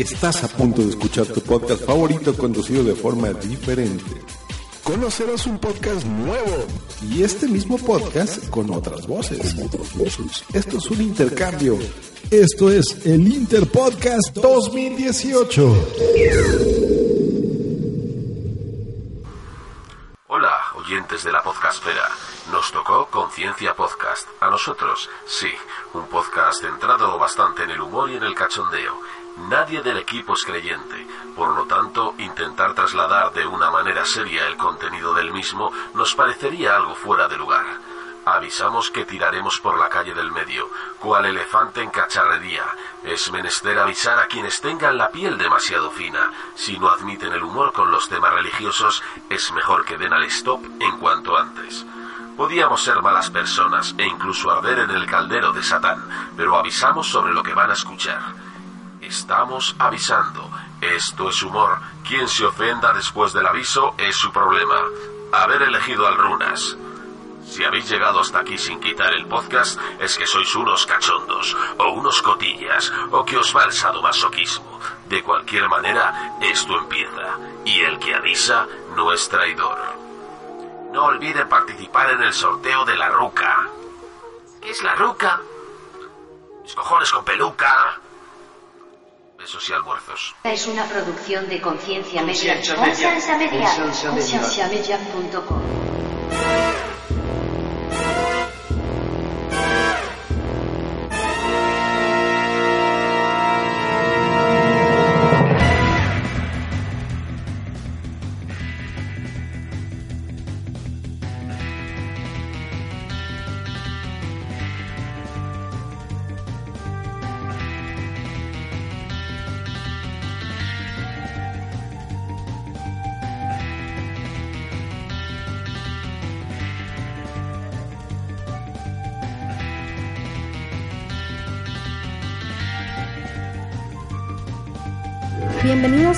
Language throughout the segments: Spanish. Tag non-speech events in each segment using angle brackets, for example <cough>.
Estás a punto de escuchar tu podcast favorito conducido de forma diferente. Conocerás un podcast nuevo y este mismo podcast con otras voces. Esto es un intercambio. Esto es el Interpodcast 2018. Hola, oyentes de la podcastfera. Nos tocó Conciencia Podcast. A nosotros, sí, un podcast centrado bastante en el humor y en el cachondeo. Nadie del equipo es creyente, por lo tanto, intentar trasladar de una manera seria el contenido del mismo nos parecería algo fuera de lugar. Avisamos que tiraremos por la calle del medio, cual elefante en cacharrería. Es menester avisar a quienes tengan la piel demasiado fina. Si no admiten el humor con los temas religiosos, es mejor que den al stop en cuanto antes. Podíamos ser malas personas e incluso arder en el caldero de Satán, pero avisamos sobre lo que van a escuchar. Estamos avisando. Esto es humor. Quien se ofenda después del aviso es su problema. Haber elegido al Runas. Si habéis llegado hasta aquí sin quitar el podcast, es que sois unos cachondos, o unos cotillas, o que os va el sadomasoquismo. De cualquier manera, esto empieza, y el que avisa no es traidor. No olviden participar en el sorteo de la ruca. ¿Qué es la ruca? Mis cojones con peluca. Besos y almuerzos. Es una producción de Conciencia Media. Conciencia Media. Conciencia Media. Conciencia Media.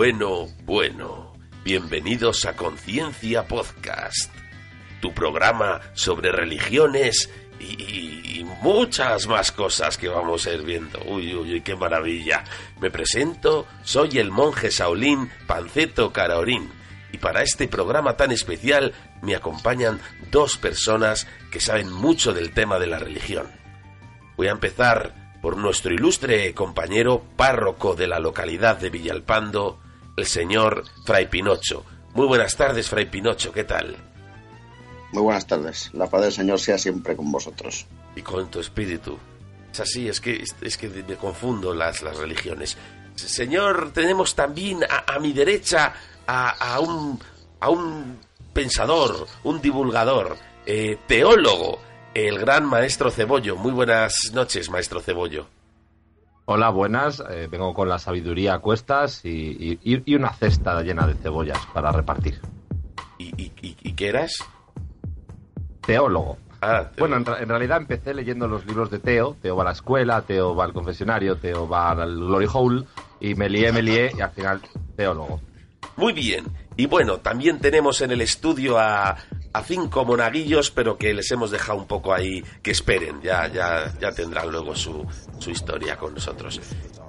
Bueno, bueno. Bienvenidos a Conciencia Podcast, tu programa sobre religiones y, y muchas más cosas que vamos a ir viendo. Uy, uy, uy, qué maravilla. Me presento, soy el monje Saulín Panceto Caraorín. Y para este programa tan especial me acompañan dos personas que saben mucho del tema de la religión. Voy a empezar por nuestro ilustre compañero párroco de la localidad de Villalpando, el señor Fray Pinocho. Muy buenas tardes, Fray Pinocho, ¿qué tal? Muy buenas tardes. La paz del Señor sea siempre con vosotros. Y con tu espíritu. Es así, es que, es que me confundo las, las religiones. Señor, tenemos también a, a mi derecha a, a, un, a un pensador, un divulgador, eh, teólogo, el gran maestro Cebollo. Muy buenas noches, maestro Cebollo. Hola, buenas. Eh, vengo con la sabiduría a cuestas y, y- y una cesta llena de cebollas para repartir. ¿Y, y, y- y qué eras? Teólogo. Ah, Bueno, en, ra- en realidad empecé leyendo los libros de Teo. Teo va a la escuela, Teo va al confesionario, Teo va al Glory Hole y me lié, me lié y al final teólogo. Muy bien. Y bueno, también tenemos en el estudio a, a cinco monaguillos, pero que les hemos dejado un poco ahí que esperen. Ya, ya, ya tendrán luego su, su historia con nosotros.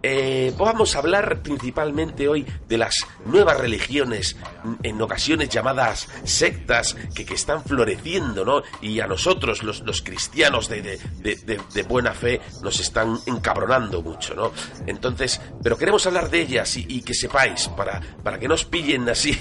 Eh, vamos a hablar principalmente hoy de las nuevas religiones, en ocasiones llamadas sectas, que, que están floreciendo, ¿no? Y a nosotros, los, los cristianos de, de- de- de- buena fe, nos están encabronando mucho, ¿no? Entonces, pero queremos hablar de ellas y, y que sepáis, para, para que nos pillen así,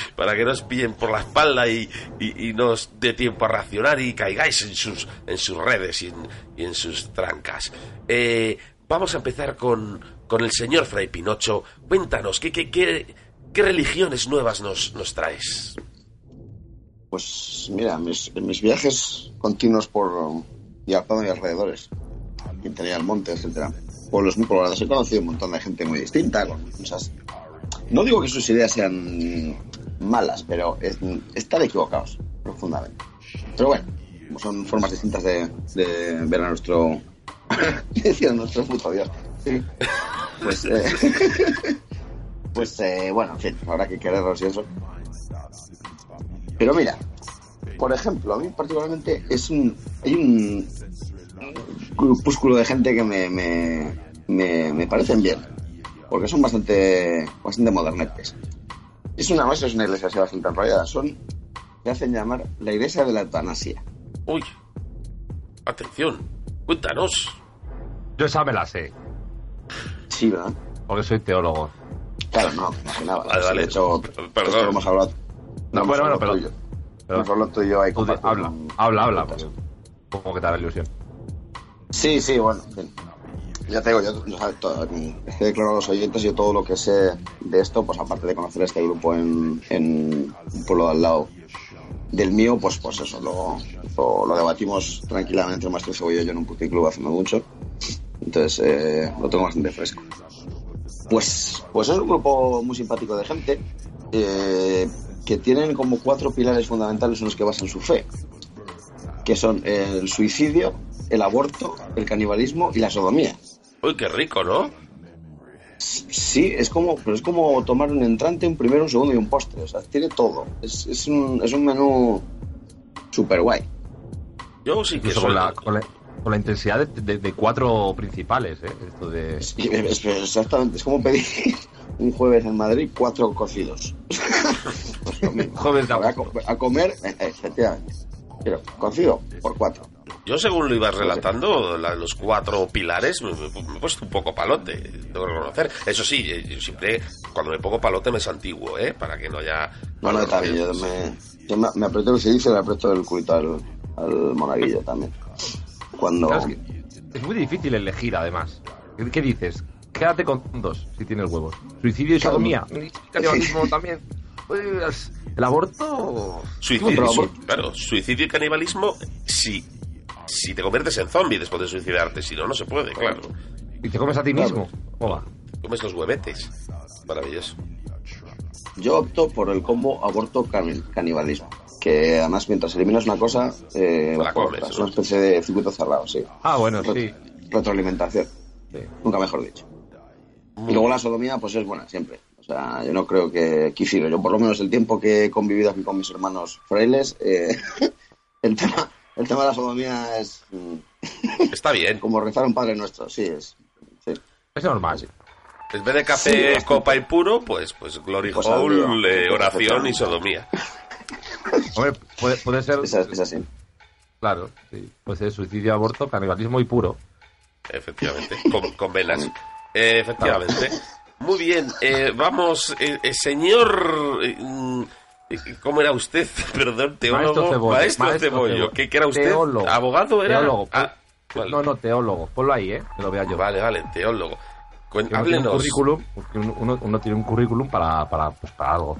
<laughs> para que nos pillen por la espalda y, y, y nos dé tiempo a reaccionar y caigáis en sus, en sus redes y en, y en sus trancas. Eh, vamos a empezar con, con el señor Fray Pinocho. Cuéntanos, ¿qué, qué, qué, qué religiones nuevas nos, nos traes? Pues mira, mis, mis viajes continuos por Yapado y alrededores, Quintanilla del Monte, etcétera, pueblos muy poblados, he conocido un montón de gente muy distinta, con cosas. No digo que sus ideas sean malas, pero es- están equivocados profundamente. Pero bueno, son formas distintas de, de ver a nuestro, <laughs> decir a nuestro puto Dios. Pues, eh, <laughs> pues eh, bueno, en fin, habrá que quererlos y eso. Pero mira, por ejemplo, a mí particularmente es un. Hay un grupúsculo de gente que me, me, me, me parecen bien. Porque son bastante, bastante modernetes. Es una más, es una iglesia así bastante enrollada. Son. Se hacen llamar la iglesia de la eutanasia. Uy, atención, cuéntanos. Yo esa me la sé, Sí, ¿verdad? porque soy teólogo. Claro, no, imaginaba. Vale, Sí, vale. De hecho, Perdón. hemos hablado. No, bueno, bueno, pero- Hemos hablado tú y yo ahí habla, habla, habla, como que te da la ilusión. Sí, sí, bueno, en fin. Ya te digo, yo, yo, todo, es que declaro a los oyentes yo todo lo que sé de esto, pues aparte de conocer este grupo en, en un pueblo de al lado del mío, pues pues eso, lo, lo, lo debatimos tranquilamente entre Maestro Cebolla y yo en un puticlub hace mucho. Entonces, eh, lo tengo bastante fresco. Pues, pues es un grupo muy simpático de gente eh, que tienen como cuatro pilares fundamentales en los que basan su fe, que son el suicidio, el aborto, el canibalismo y la sodomía. Uy, qué rico, ¿no? Sí, es como, pero es como tomar un entrante, un primero, un segundo y un postre. O sea, tiene todo. Es, es, un, es un menú súper guay. Yo sí que soy... con la, con la, con la intensidad de, de- de cuatro principales, ¿eh? Esto de... <laughs> Es, es- exactamente, es como pedir <laughs> un jueves en Madrid cuatro cocidos. <laughs> Pues. Jueves de a, co- a comer, eh, efectivamente. Pero cocido por cuatro. Yo según lo ibas relatando, la- los cuatro pilares, me, me- me he puesto un poco palote, tengo que reconocer. Eso sí, eh, yo siempre, cuando me pongo palote me santiguo, ¿eh? Para que no haya... No, no, también. Yo me, yo me, me aprieto el silicio y le aprieto el culito al, al monaguillo también. Cuando. Es, muy difícil elegir, además. ¿Qué, qué dices? Quédate con dos, si tienes huevos. Suicidio y sodomía. Y canibalismo también. Pues, el aborto... Suicidio, su- claro, suicidio y canibalismo, si, si te conviertes en zombie después de suicidarte, si no, no se puede, claro. Y te comes a ti mismo. ¿Cómo va? Comes los huevetes. Maravilloso. Yo opto por el combo aborto-canibalismo. Que además, mientras eliminas una cosa, eh, La comes. Es ¿no? una especie de circuito cerrado, sí. Ah, bueno, Ret- sí. Retroalimentación. Sí. Nunca mejor dicho. Y luego la sodomía, pues es buena, siempre. O sea, yo no creo que quisiera. Yo, por lo menos, el tiempo que he convivido aquí con mis hermanos frailes, eh, <laughs> el, tema, el tema de la sodomía es mm, Está bien. <laughs> como rezar a un padre nuestro. Sí, es. sí. Es normal. En vez de Sí, café, copa y puro, pues, pues Glory Pues Hole, eh, oración y sodomía. <laughs> Hombre, puede, puede ser... Es, es así. Claro, sí. Puede ser suicidio, aborto, canibalismo y puro. Efectivamente, con, con velas. Eh, efectivamente. Muy bien, eh, vamos, eh, eh, señor eh, mm, ¿Y ¿Cómo era usted? <laughs> Perdón, teólogo. Maestro Cebollo, Maestro, maestro Cebollo. Cebollo. ¿Qué, qué era usted? Teólogo. ¿Abogado era? Teólogo. Ah, vale. No, no, teólogo. Ponlo ahí, ¿eh? Que lo vea yo. Vale, vale, teólogo. Tiene un háblenos. currículum, porque uno, uno- uno tiene un currículum para, para, pues, para algo.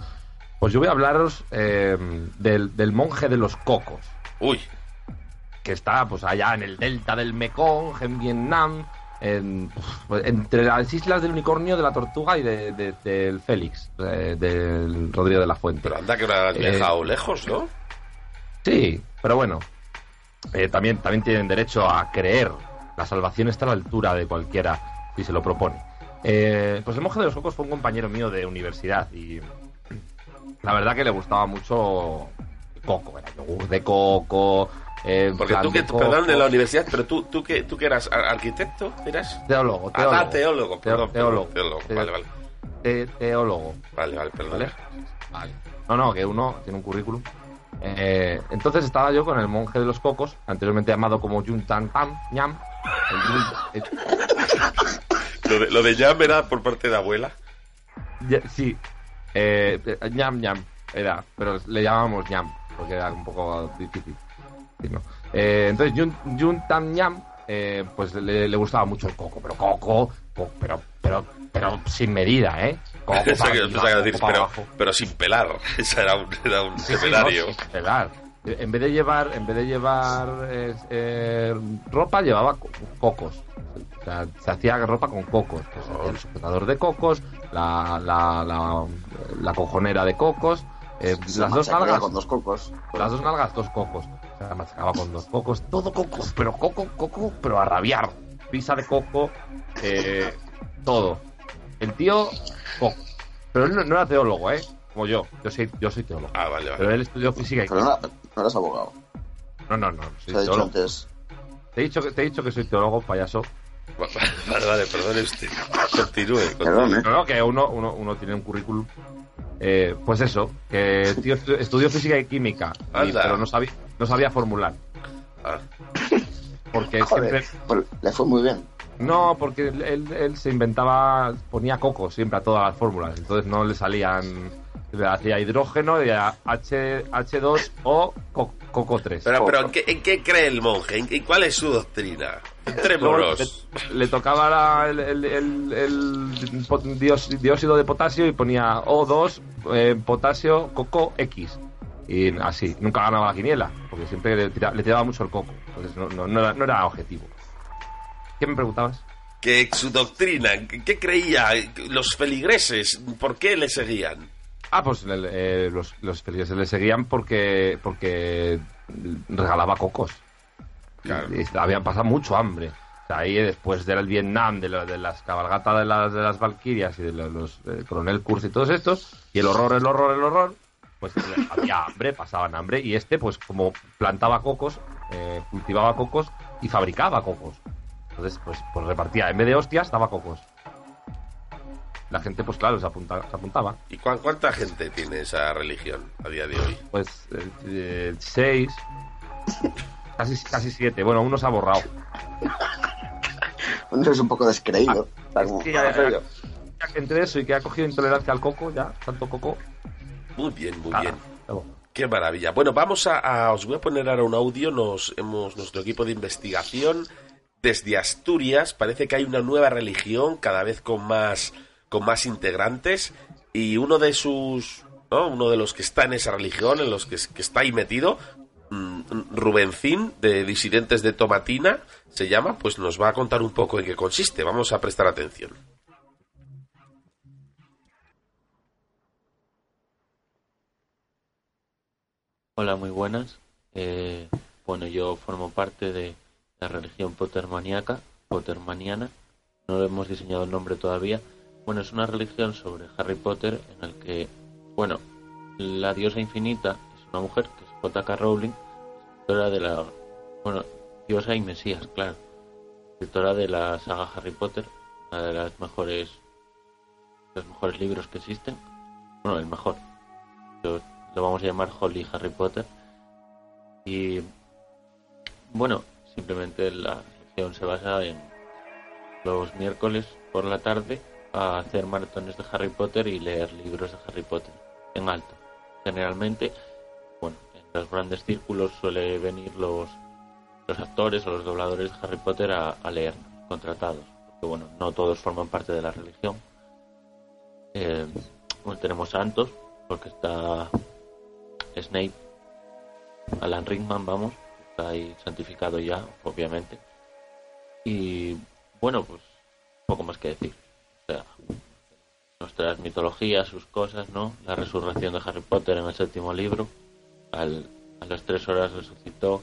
Pues yo voy a hablaros eh, del, del monje de los cocos, Uy, que está pues allá en el delta del Mekong, en Vietnam, en- pues, entre las islas del unicornio, de la tortuga y de- de- del Félix, eh, del Rodrigo de la Fuente. pero anda que lo has Eh, dejado lejos, ¿no? Sí, pero bueno, eh, también, también tienen derecho a creer. La salvación está a la altura de cualquiera si se lo propone. Eh, pues el monje de los cocos fue un compañero mío de universidad y la verdad que le gustaba mucho coco, era yogur de coco. Eh, Porque tú que, perdón, de la universidad, pero tú, tú que, tú que eras ar- arquitecto, ¿eras? Teólogo, Ah, teólogo. ah, teólogo, perdón, perdón, teólogo. teólogo, Te- vale, vale, te- teólogo. vale, vale, perdón. ¿Vale? Vale. No, no, que uno tiene un currículum. Eh, entonces estaba yo con el monje de los cocos, anteriormente llamado como Yun Tan Tam Ñam. El Yun- el- Lo de, lo de Jam era por parte de abuela. ya- sí, eh, eh, Ñam Ñam era, pero le llamábamos Ñam, porque era un poco difícil. Eh, entonces Yun, Yun Tam Ñam, eh, pues le, le gustaba mucho el coco, pero coco, co- pero, pero, pero sin medida, ¿eh? Coco <laughs> para que, arriba, que coco decir, para pero, abajo. pero sin pelar. <laughs> Esa era un, era un Sí, sí, seminario. no, sin pelar. En vez de llevar, en vez de llevar eh, eh, ropa, llevaba co- cocos. O sea, se hacía ropa con cocos. Pues, hacía el sujetador de cocos, la, la, la, la cojonera de cocos, eh, las dos nalgas, con dos cocos. las dos nalgas, dos cocos. Sea, machacaba con dos cocos, todo cocos, pero coco, coco, pero a rabiar. Pisa de coco, eh, todo. El tío, coco. Pero él no, no era teólogo, ¿eh? Como yo. Yo soy, yo soy teólogo. Ah, vale, Pero vale. él estudió física y Pero no, no eres abogado. No, no, no. soy Te he dicho teólogo. antes. Te he dicho, que, te he dicho que soy teólogo, payaso. Vale, vale, perdone usted. Continúe. continúe. Perdón, ¿eh? No, no, que uno, uno, uno tiene un currículum. Eh, pues eso, que el tío estu- estudió física y química, y- pero no sabía, no sabía formular. Porque Joder, siempre. pues le fue muy bien. No, porque él, él- él se inventaba, ponía coco siempre a todas las fórmulas, entonces no le salían. Le hacía hidrógeno y a H, H2O co- coco 3. Pero, pero ¿en, qué, en qué cree el monje? ¿En, cuál es su doctrina? Entrémonos. le, le tocaba la- el, el- el- el po- diós- dióxido de potasio y ponía O2, eh, potasio, coco, X. Y así, nunca ganaba la quiniela, porque siempre le, tira- le tiraba mucho el coco. Entonces no, no- no era, no era objetivo. ¿Qué me preguntabas? Que su doctrina, ¿qué creía? Los feligreses, ¿por qué le seguían? Ah, pues eh, los, los feligreses le seguían porque, porque regalaba cocos. Claro. Y habían pasado mucho hambre. O sea, ahí después del Vietnam, de, la- de las cabalgatas de las, de las Valquirias y de los, los, eh, coronel Kurz y todos estos, y el horror, el horror, el horror, pues había hambre, pasaban hambre, y este, pues como plantaba cocos, eh, cultivaba cocos y fabricaba cocos. Entonces, pues, pues repartía, en vez de hostias, daba cocos. La gente, pues claro, se, apunta- se apuntaba. ¿Y cuán- cuánta gente tiene esa religión a día de hoy? Pues eh, eh, seis, casi, casi siete. Bueno, uno se ha borrado. Uno es un poco descreído. "Ah, ya- soy yo". Ya que entre eso y que ha cogido intolerancia al coco, ya, tanto coco. Muy bien, muy nada, bien. Qué maravilla. Bueno, vamos a, a- os voy a poner ahora un audio. Nos hemos nuestro equipo de investigación desde Asturias. Parece que hay una nueva religión cada vez con más con más integrantes y uno de sus ¿no? uno de los que está en esa religión, en los que, que está ahí metido, mm, Rubencín de Disidentes de Tomatina se llama, pues nos va a contar un poco en qué consiste. Vamos a prestar atención. Hola, muy buenas. Eh, bueno, yo formo parte de la religión pottermaníaca, pottermaniana. No hemos diseñado el nombre todavía. Bueno, es una religión sobre Harry Potter en el que, bueno, la diosa infinita es una mujer que es J.K. Rowling, escritora de la, bueno, diosa y mesías, claro, escritora de la saga Harry Potter, una de las mejores, los mejores libros que existen. Bueno, el mejor. Lo, lo vamos a llamar Holly Harry Potter. Y bueno, simplemente la religión se basa en los miércoles por la tarde a hacer maratones de Harry Potter y leer libros de Harry Potter en alto. generalmente. Bueno, en los grandes círculos suele venir los, los actores o los dobladores de Harry Potter a, leer contratados, porque bueno, no todos forman parte de la religión. Eh, tenemos santos, porque está Snape, Alan Rickman, vamos, está ahí santificado ya, obviamente. Y bueno, pues poco más que decir. O sea, nuestras mitologías, sus cosas, ¿no? La resurrección de Harry Potter en el séptimo libro. A las tres horas resucitó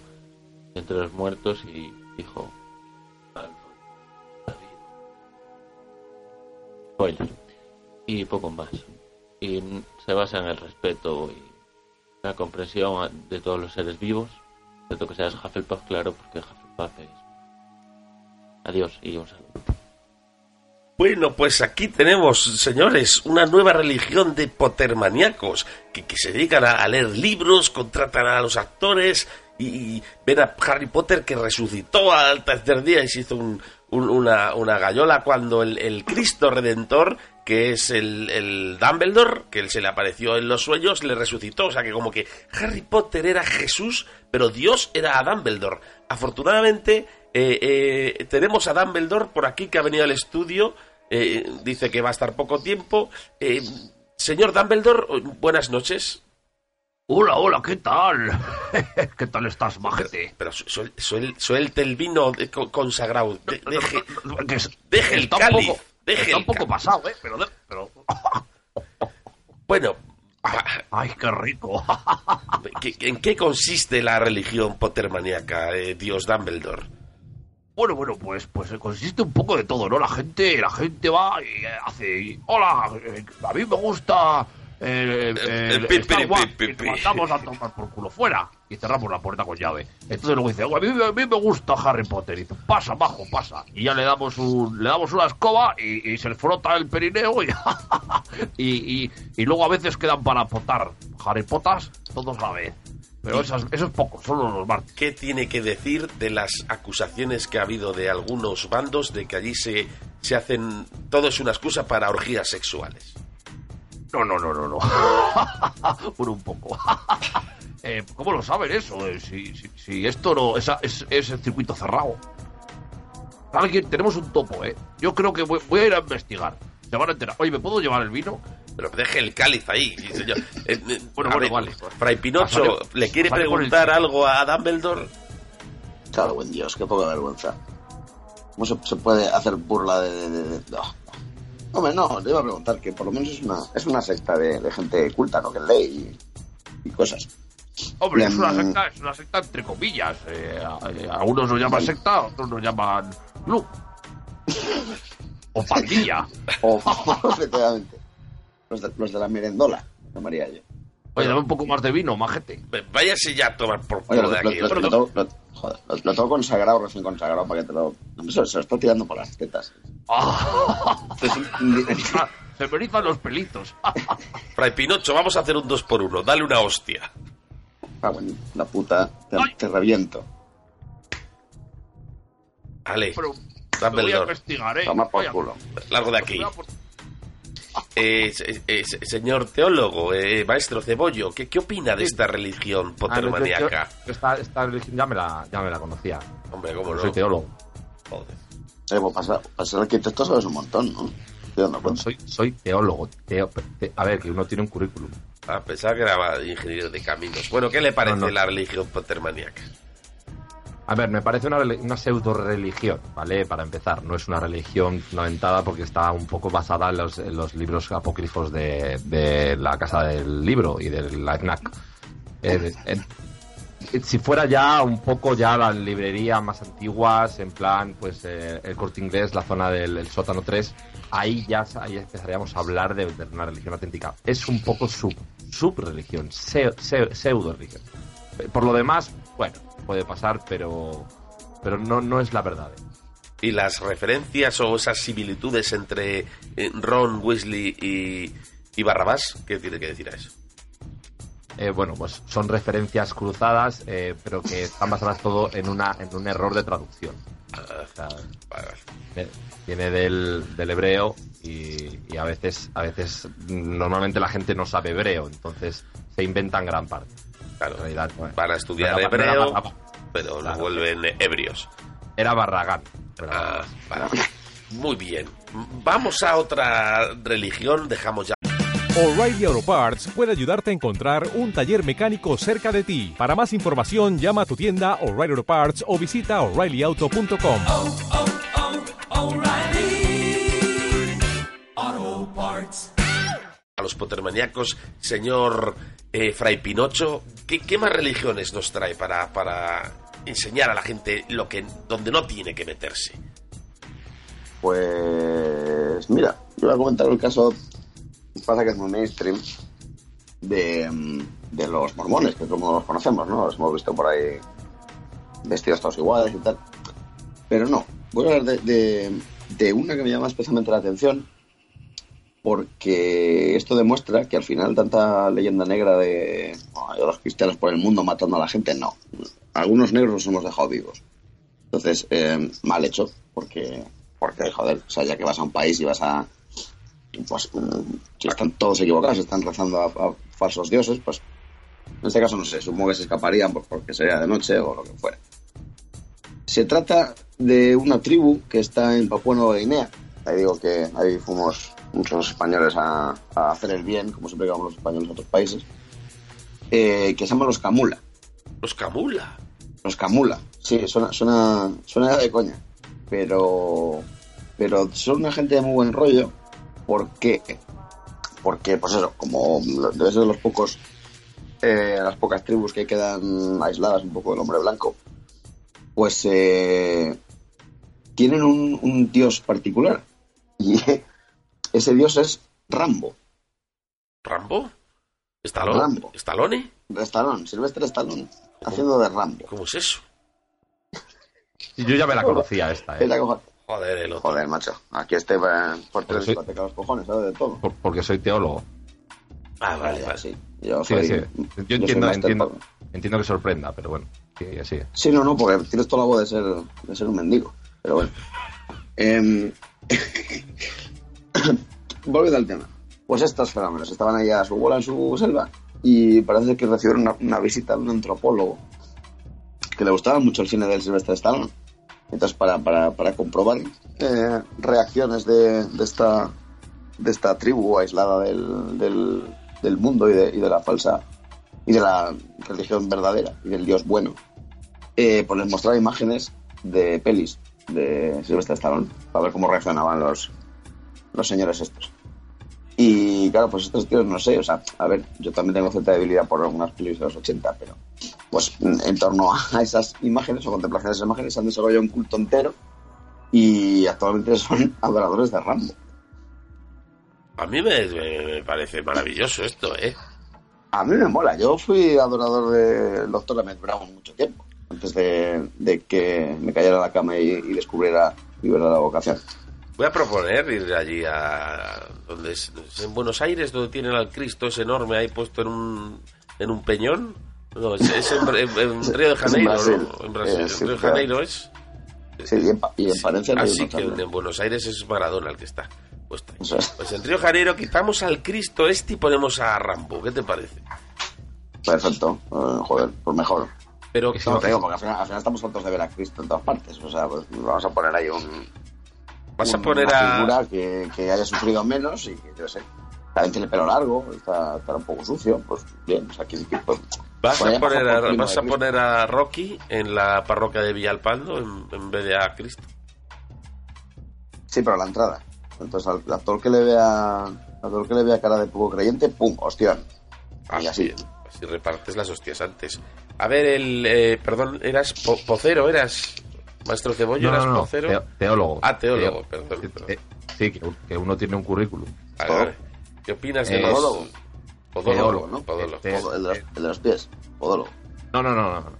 entre los muertos y dijo... Spoiler. Y poco más. Y se basa en el respeto y la comprensión de todos los seres vivos. Excepto que seas Hufflepuff, claro, porque Hufflepuff es... Adiós y un saludo. Bueno, pues aquí tenemos, señores, una nueva religión de potermaníacos que, que se dedican a, leer libros, contratan a los actores y, ven a Harry Potter que resucitó al tercer día y se hizo un- un- una, una gallola cuando el Cristo Redentor, que es el, el Dumbledore, que él se le apareció en los sueños, le resucitó. O sea que como que Harry Potter era Jesús, pero Dios era a Dumbledore. Afortunadamente eh, eh, tenemos a Dumbledore por aquí que ha venido al estudio. eh, dice que va a estar poco tiempo. Eh, señor Dumbledore, buenas noches. Hola, hola, ¿qué tal? <laughs> ¿Qué tal estás, majete? Pero su- suel- suel- suelte el vino consagrado. De- deje, <laughs> deje el cáliz. Está el un poco pasado, ¿eh? Pero, pero... <laughs> Bueno, Ay, qué rico. <laughs> ¿qué- ¿en qué consiste la religión pottermaníaca, eh, Dios Dumbledore? Bueno, bueno, pues, pues consiste un poco de todo, ¿no? La gente, la gente va y eh, hace, hola, eh, a mí me gusta eh, eh, el pi, Star Wars", y nos mandamos a tomar por culo fuera y cerramos la puerta con llave. Entonces luego dice, "Oye, a mí, a mí me gusta Harry Potter y dice, pasa, bajo, pasa. Y ya le damos un, le damos una escoba y, y se le frota el perineo y, <laughs> y, luego a veces quedan para potar Harry Potters todos a la vez. Pero esas- eso es poco, solo los martes. ¿Qué tiene que decir de las acusaciones que ha habido de algunos bandos de que allí se, se hacen... Todo es una excusa para orgías sexuales? No, no, no, no, no. <laughs> Por un poco. <laughs> eh, ¿Cómo lo saben eso? Eh, si, si, si esto no esa- es, es el circuito cerrado. Alguien, tenemos un topo, ¿eh? Yo creo que voy, voy a ir a investigar. Se van a enterar. Oye, ¿me puedo llevar el vino? Pero deje el cáliz ahí, señor. <laughs> Eh, eh, Bueno, bueno, ver, vale. Fray Pinocho, ¿le quiere preguntar algo a Dumbledore? Claro, buen Dios, qué poca vergüenza. ¿Cómo se, se puede hacer burla de... de- de- de- no. Hombre, no, le iba a preguntar que por lo menos es una, es una secta de, de gente culta, ¿no? Que lee y, y cosas. Hombre, es una secta, es una secta entre comillas. Eh, a- eh, algunos nos llaman secta, otros nos llaman club. O pandilla. <laughs> O, <laughs> efectivamente, los de, los de la merendola, llamaría yo. Oye, dame un poco más de vino, majete. Váyase ya a tomar por culo lo, de lo- aquí. lo- hombre. lo tengo- lo- joder, lo- lo tengo consagrado, recién consagrado, para que te lo... Se, se lo está tirando por las tetas. Un- <laughs> Se me erizan los pelitos. Fray Pinocho, vamos a hacer un 2 por 1 Dale una hostia. Ah, bueno, la puta, te, te reviento. Ale, Pero voy a investigar, ¿eh? Toma por culo. largo de aquí. <laughs> Eh, se- eh, se- señor teólogo, eh, maestro Cebollo, ¿qué, ¿qué opina de esta religión pottermaníaca? Ah, esta, esta religión ya me, la, ya me la conocía. Hombre, ¿cómo no? Soy teólogo. Joder. Eh, pues para, para ser arquitecto sabes un montón, ¿no? Dando cuenta. Soy, soy teólogo. teo- te- a ver, que uno tiene un currículum. A pesar que era ingeniero de caminos. Bueno, ¿qué le parece No, no. la religión pottermaníaca? A ver, me parece una, reli- una pseudo religión, ¿vale? Para empezar, no es una religión fundamentada porque está un poco basada en los, en los libros apócrifos de, de la Casa del Libro y de la FNAC. Eh, eh, si fuera ya un poco ya las librerías más antiguas, en plan, pues eh, el corte inglés, la zona del el sótano 3, ahí ya ahí empezaríamos a hablar de, de una religión auténtica. Es un poco sub, subreligión, se- se- pseudo religión. Por lo demás, bueno, puede pasar, pero pero no, no es la verdad. ¿Y las referencias o esas similitudes entre eh, Ron, Weasley y, y Barrabás? ¿Qué tiene que decir a eso? Eh, bueno, pues son referencias cruzadas, eh, pero que están basadas todo en una en un error de traducción. O sea, viene- del, del hebreo y, y a veces a veces normalmente la gente no sabe hebreo, entonces se inventan gran parte. Claro, En realidad, bueno, van a estudiar no hebreo, pero lo Claro. vuelven ebrios. Era Barragán. Era Ah, Barragán. Muy bien. Vamos a otra religión, dejamos ya O'Reilly Auto Parts puede ayudarte a encontrar un taller mecánico cerca de ti. Para más información, llama a tu tienda O'Reilly Auto Parts o visita oreillyauto.com. a los potermaníacos, señor eh, Fray Pinocho, ¿qué, qué más religiones nos trae para, para enseñar a la gente lo que donde no tiene que meterse? Pues mira, yo voy a comentar el caso, pasa que es muy mainstream, de, mm, de los mormones, que como los conocemos, ¿no? Los hemos visto por ahí vestidos todos iguales y tal. Pero no, voy a hablar de, de- una que me llama especialmente la atención, porque esto demuestra que al final tanta leyenda negra de, "Oh, los cristianos por el mundo matando a la gente, no. Algunos negros los hemos dejado vivos. Entonces, eh, mal hecho, porque, porque, joder, o sea, ya que vas a un país y vas a. Pues, mm, están todos equivocados, están rezando a, a falsos dioses, pues. En este caso, no sé, supongo que se escaparían porque sería de noche o lo que fuera. Se trata de una tribu que está en Papua Nueva Guinea. Ahí digo que ahí fuimos muchos españoles a, a hacer el bien, como siempre que vamos los españoles a otros países, eh, que se llama los Camula. Los Camula. Los Camula, sí, suena, suena, suena de coña. Pero, pero son una gente de muy buen rollo. ¿Por qué? Porque, pues eso, como debe ser de los pocos, eh, las pocas tribus que quedan aisladas un poco del hombre blanco, pues eh, tienen un, un dios particular. Y <laughs> ese dios es Rambo. ¿Rambo? ¿Estalón? Rambo. ¿Estalone? Stallone, Silvestre Stallone, haciendo de Rambo. ¿Cómo es eso? Y yo ya me la conocía esta, ¿eh? Joder, el otro. Joder, macho. Aquí este eh, por tres soy- discotecas los cojones, ¿sabes? De todo. Por- porque soy teólogo. Ah, vale, sí. Yo Sí, soy, sí. yo Yo soy entiendo, entiendo, entiendo que sorprenda, pero bueno, sí, así. Sí, no, no, porque tienes toda la voz de ser, de ser un mendigo. Pero bueno. Em, <coughs> volviendo al tema. Pues estos fenómenos estaban ahí a su bola en su selva y parece que recibieron una, una visita de un antropólogo que le gustaba mucho el cine del Silvestre Stallone. Entonces, para, para, para comprobar eh, reacciones de, de esta de esta tribu aislada del, del, del mundo y de, y de la falsa y de la religión verdadera y del Dios bueno, eh, pues les mostraba imágenes de pelis de Silvestre Stallone para ver cómo reaccionaban los, los señores estos. Y claro, pues estos tíos, no sé, o sea, a ver, yo también tengo cierta debilidad por algunas pelis de los 80, pero pues en torno a <laughs> esas imágenes o contemplación de esas imágenes han desarrollado un culto entero y actualmente son <laughs> adoradores de Rambo. A mí me, parece maravilloso esto, ¿eh? A mí me mola, yo fui adorador del Dr. Emmett Brown mucho tiempo, antes de, de que me cayera a la cama y, y descubriera y viera la vocación. Voy a proponer ir allí a donde es, es en Buenos Aires, donde tienen al Cristo ese enorme ahí puesto en un en un peñón. No, es, es en, en- en <laughs> Río de Janeiro, Brasil. ¿no? En Brasil. Eh, en sí, Río de. Janeiro es. Sí, y en, y en hay Así que en Buenos Aires es Maradona el que está puesto ahí. Eso es. Pues en Río de Janeiro quitamos al Cristo este y ponemos a Rambo. ¿Qué te parece? Perfecto, eh, joder, pues mejor. Pero No te digo, porque al final, al final estamos hartos de ver a Cristo en todas partes. O sea, pues vamos a poner ahí un. Vas a poner una a. figura que, que haya sufrido menos y que, yo sé. También tiene pelo largo, está, está un poco sucio, pues bien, o sea, que, pues, Vas a poner a, vas a poner a Rocky en la parroquia de Villalpando en, en vez de a Cristo. Sí, pero a la entrada. Entonces, al actor que le vea, actor que le vea cara de poco creyente, ¡pum! ¡Hostión! Y así. Así repartes las hostias antes. A ver, el. eh, perdón, eras po- pocero, eras. Maestro Cebollo, No, eras no, no, teo- teólogo. Ah, teólogo, Teo- perdón, Sí, perdón. eh, Sí, que, que uno tiene un currículum. Vale, vale. ¿Qué opinas de Eh, los. podólogo. Podólogo, Teólogo, ¿no? Podólogo. Te- el, de los, el de los pies, podólogo. No, no, no, no. no.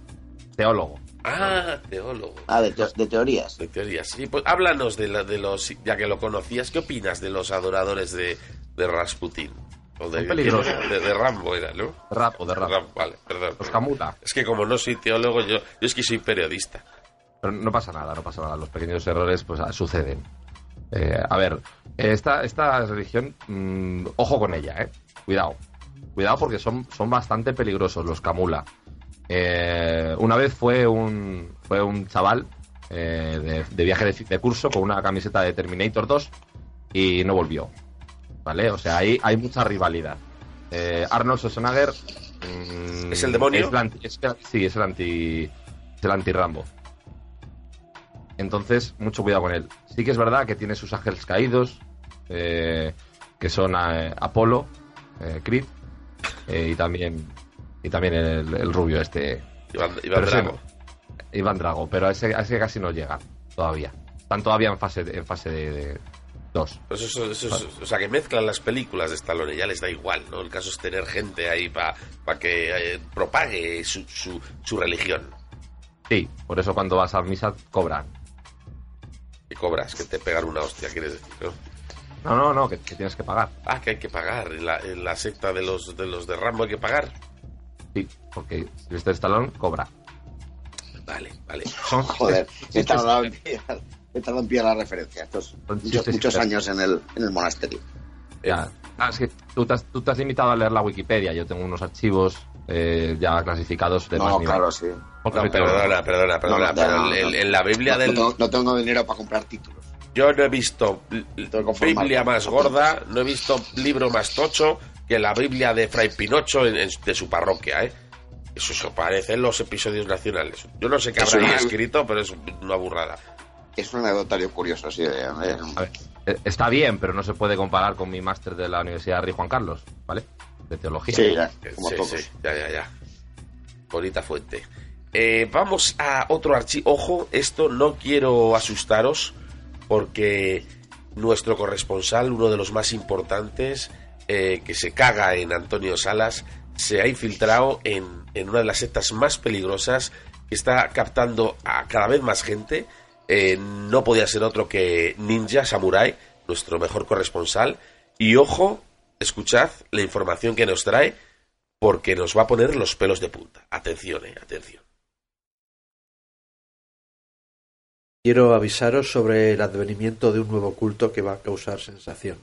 Teólogo. Ah, teólogo. Ah, de, teo- de teorías. De teoría, sí. Pues háblanos de, la- de los. Ya que lo conocías, ¿qué opinas de los adoradores de, de Rasputin? O de, Son peligrosos. de, de Rambo era, ¿no? Rapo, de rapo. Rambo, vale, perdón. Los Camuta. Es que como no soy teólogo, yo, yo es que soy periodista. Pero no pasa nada, no pasa nada. Los pequeños errores pues ah, suceden. Eh, a ver, esta, esta religión, mm, ojo con ella, ¿eh? Cuidado. Cuidado porque son, son bastante peligrosos los Kamula. Eh, una vez fue un, fue un chaval eh, de, de viaje de, de curso con una camiseta de Terminator 2 y no volvió. ¿Vale? O sea, ahí hay mucha rivalidad. Eh, Arnold Schwarzenegger. mm, ¿Es el demonio? es el anti- es el- sí, es el anti. Es el anti-Rambo. Entonces, mucho cuidado con él. Sí que es verdad que tiene sus ángeles caídos, eh, que son eh, Apolo, eh, Creed, eh, y también y también el, el rubio este. Iván, Iván Pero ese Drago. Iván Drago, pero a ese, a ese casi no llegan todavía. Están todavía en fase de, en fase de, de dos. Pues eso- eso es- o sea, que mezclan las películas de Stallone, ya les da igual, ¿no? El caso es tener gente ahí para que eh, propague su, su, su religión. Sí, por eso cuando vas a misa cobran. Cobras, que te pegan una hostia, quieres decir, ¿no? No, no, no, que, que tienes que pagar. Ah, que hay que pagar. En la, en la secta de los, de los de Rambo hay que pagar. Sí, porque Sylvester Stallone cobra. Vale, vale. Son, <laughs> Joder, he tardado en pillar, he tardado en pillar la referencia. Estos Son muchos, muchos años en el, en el monasterio. Ya. Ah, es que tú te, has, tú te has limitado a leer la Wikipedia. Yo tengo unos archivos eh, ya clasificados de más No, nivel. claro, sí. No, perdona, perdona, perdona, No, pero no, no, en, no. en la Biblia No, del... no tengo, no tengo dinero para comprar títulos. Yo no he visto. Biblia más gorda, no he visto libro más tocho que la Biblia de Fray Pinocho en- en- de su parroquia, ¿eh? Eso, eso parece en los episodios nacionales. Yo no sé qué una- escrito, pero es una burrada. Es un anecdotario curioso, sí. de- de- A ver, eh, está bien, pero no se puede comparar con mi máster de la Universidad Rey Juan Carlos, ¿vale? De teología. sí, ya, como sí, ya, ya, ya. Bonita fuente. Eh, vamos a otro archivo. Ojo, esto no quiero asustaros porque nuestro corresponsal, uno de los más importantes, eh, que se caga en Antonio Salas, se ha infiltrado en, en una de las sectas más peligrosas que está captando a cada vez más gente. Eh, no podía ser otro que Ninja Samurai, nuestro mejor corresponsal. Y ojo, escuchad la información que nos trae porque nos va a poner los pelos de punta. Atención, eh, atención. Quiero avisaros sobre el advenimiento de un nuevo culto que va a causar sensación.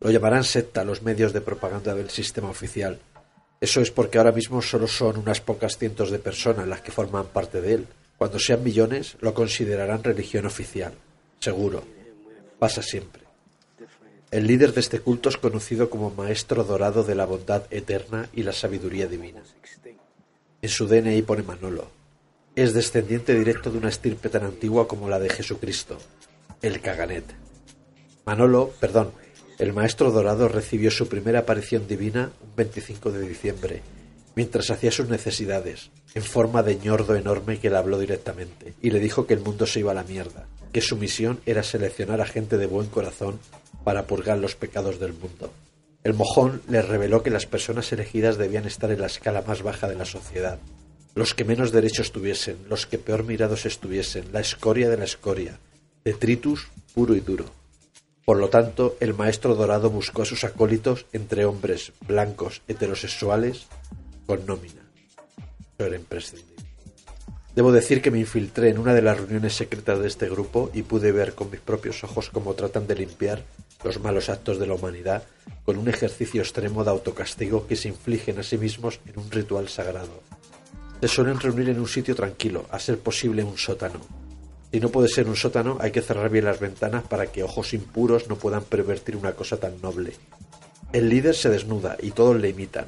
Lo llamarán secta los medios de propaganda del sistema oficial. Eso es porque ahora mismo solo son unas pocas cientos de personas las que forman parte de él. Cuando sean millones, lo considerarán religión oficial. Seguro. Pasa siempre. El líder de este culto es conocido como Maestro Dorado de la Bondad Eterna y la Sabiduría Divina. En su DNI pone Manolo. Es descendiente directo de una estirpe tan antigua como la de Jesucristo, el Caganet. Manolo, perdón, el Maestro Dorado recibió su primera aparición divina un 25 de diciembre, mientras hacía sus necesidades, en forma de ñordo enorme que le habló directamente, y le dijo que el mundo se iba a la mierda, que su misión era seleccionar a gente de buen corazón para purgar los pecados del mundo. El mojón le reveló que las personas elegidas debían estar en la escala más baja de la sociedad, los que menos derechos tuviesen, los que peor mirados estuviesen, la escoria de la escoria, detritus puro y duro. Por lo tanto, el maestro dorado buscó a sus acólitos entre hombres blancos heterosexuales con nómina. Eso era imprescindible. Debo decir que me infiltré en una de las reuniones secretas de este grupo y pude ver con mis propios ojos cómo tratan de limpiar los malos actos de la humanidad con un ejercicio extremo de autocastigo que se infligen a sí mismos en un ritual sagrado. Se suelen reunir en un sitio tranquilo, a ser posible un sótano. Si no puede ser un sótano, hay que cerrar bien las ventanas para que ojos impuros no puedan pervertir una cosa tan noble. El líder se desnuda y todos le imitan.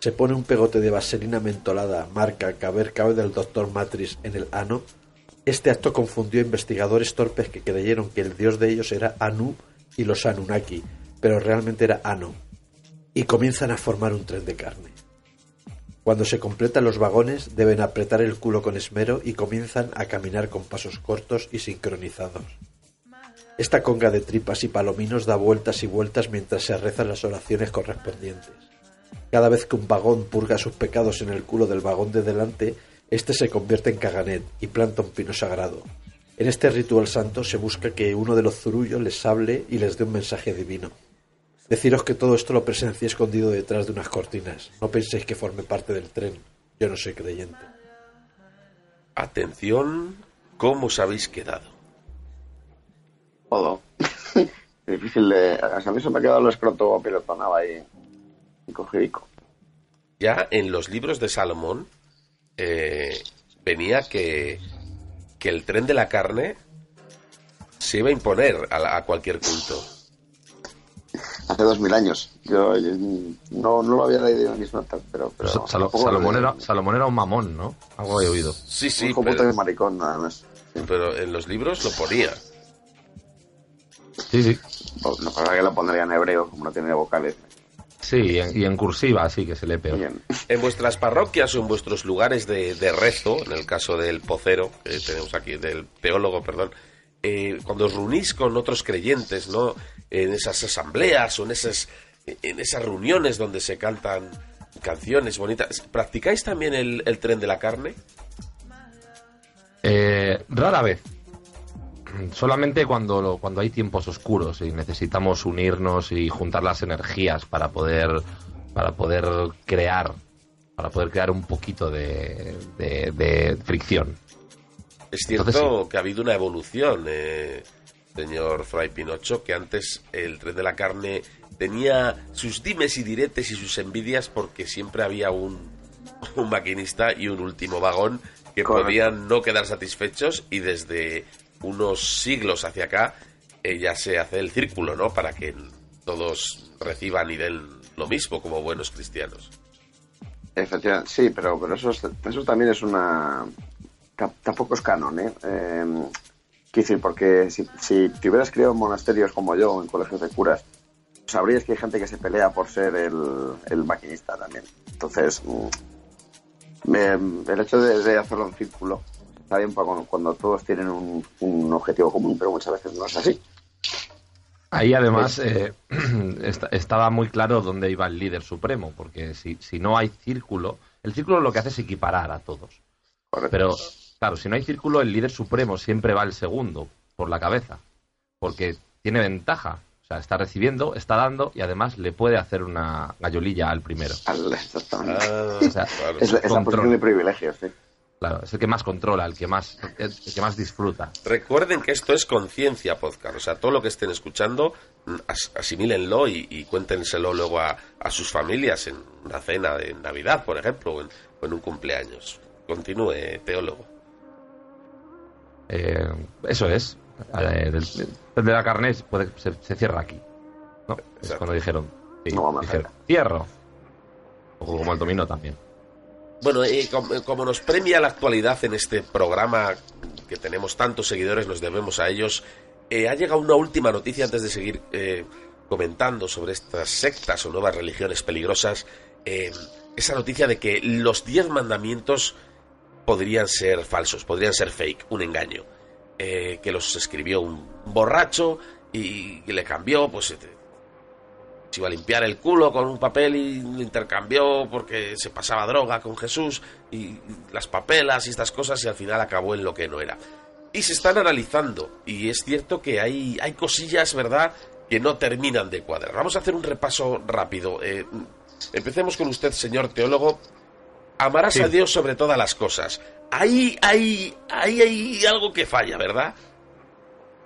Se pone un pegote de vaselina mentolada, marca caber cabe del doctor Matrix en el ano. Este acto confundió a investigadores torpes que creyeron que el dios de ellos era Anu y los Anunnaki, pero realmente era Ano. Y comienzan a formar un tren de carne. Cuando se completan los vagones, deben apretar el culo con esmero y comienzan a caminar con pasos cortos y sincronizados. Esta conga de tripas y palominos da vueltas y vueltas mientras se rezan las oraciones correspondientes. Cada vez que un vagón purga sus pecados en el culo del vagón de delante, éste se convierte en caganet y planta un pino sagrado. En este ritual santo se busca que uno de los zurullos les hable y les dé un mensaje divino. Deciros que todo esto lo presencié escondido detrás de unas cortinas. No penséis que forme parte del tren. Yo no soy creyente. Atención, ¿cómo os habéis quedado? Todo. <laughs> Difícil de... A mí se me ha quedado el escroto pilotonado ahí. Ya en los libros de Salomón eh, venía que, que el tren de la carne se iba a imponer a, la- a cualquier culto. Hace dos mil años. Yo, yo no, no lo había leído en mis notas, pero... pero Salomón, era, Salomón era un mamón, ¿no? Algo he oído. Sí, sí, puta pero, de maricón, nada más. pero en los libros lo ponía. Sí, sí. No, pero que lo pondría en hebreo, como no tiene vocales. Sí, y en, y en cursiva, así que se peor. Bien. En vuestras parroquias o en vuestros lugares de, de rezo, en el caso del pocero, que tenemos aquí, del teólogo, perdón, eh, cuando os reunís con otros creyentes, ¿no? En esas asambleas o en esas, en esas reuniones donde se cantan canciones bonitas, ¿practicáis también el, el tren de la carne? Eh, rara vez. Solamente cuando, lo- cuando hay tiempos oscuros y necesitamos unirnos y juntar las energías para poder, para poder crear, para poder crear un poquito de, de- de fricción. Es cierto Entonces, que ha habido una evolución, eh, señor Fray Pinocho, que antes el tren de la carne tenía sus dimes y diretes y sus envidias porque siempre había un, un maquinista y un último vagón que Correcto. podían no quedar satisfechos y desde unos siglos hacia acá eh, ya se hace el círculo, ¿no? Para que todos reciban y den lo mismo como buenos cristianos. Efectivamente, sí, pero, pero eso, es- eso también es una... ta- Tampoco es canon, ¿eh? Eh, porque si, si te hubieras criado en monasterios como yo, en colegios de curas, sabrías que hay gente que se pelea por ser el, el maquinista también. Entonces, mm, me- el hecho de, de hacerlo en círculo está bien cuando, cuando todos tienen un, un objetivo común, pero muchas veces no es así. Ahí además eh, <clears throat> est- estaba muy claro dónde iba el líder supremo, porque si, si no hay círculo, el círculo lo que hace es equiparar a todos. Correcto. Pero, claro, si no hay círculo, el líder supremo siempre va el segundo, por la cabeza, porque tiene ventaja. O sea, está recibiendo, está dando y además le puede hacer una gallolilla al primero. Exactamente. Ah, O sea, claro. es, la- es la posición de privilegios, sí. Claro, es el que más controla, el que más, el, que más disfruta. Recuerden que esto es conciencia podcast, o sea, todo lo que estén escuchando, mm, as- asimílenlo y, y cuéntenselo luego a, a sus familias en una cena de Navidad, por ejemplo, o en, o en un cumpleaños. Continúe, teólogo. Eh, eso es. Eh, del- el de la carne puede, se, se cierra aquí. ¿no? Es cuando dijeron, sí, No dijeron, cierro. O como el dominó también. Bueno, eh, eh, como nos premia la actualidad en este programa, que tenemos tantos seguidores, nos debemos a ellos, eh, ha llegado una última noticia antes de seguir eh, comentando sobre estas sectas o nuevas religiones peligrosas. eh, esa noticia de que los diez mandamientos podrían ser falsos, podrían ser fake, un engaño. que los escribió un borracho y, le cambió, pues se iba a limpiar el culo con un papel y lo intercambió porque se pasaba droga con Jesús y las papelas y estas cosas y al final acabó en lo que no era. Y se están analizando y es cierto que hay, hay cosillas, ¿verdad?, que no terminan de cuadrar. Vamos a hacer un repaso rápido. Eh, empecemos con usted, señor teólogo. Amarás Sí. a Dios sobre todas las cosas. Ahí, ahí, ahí hay algo que falla, ¿verdad?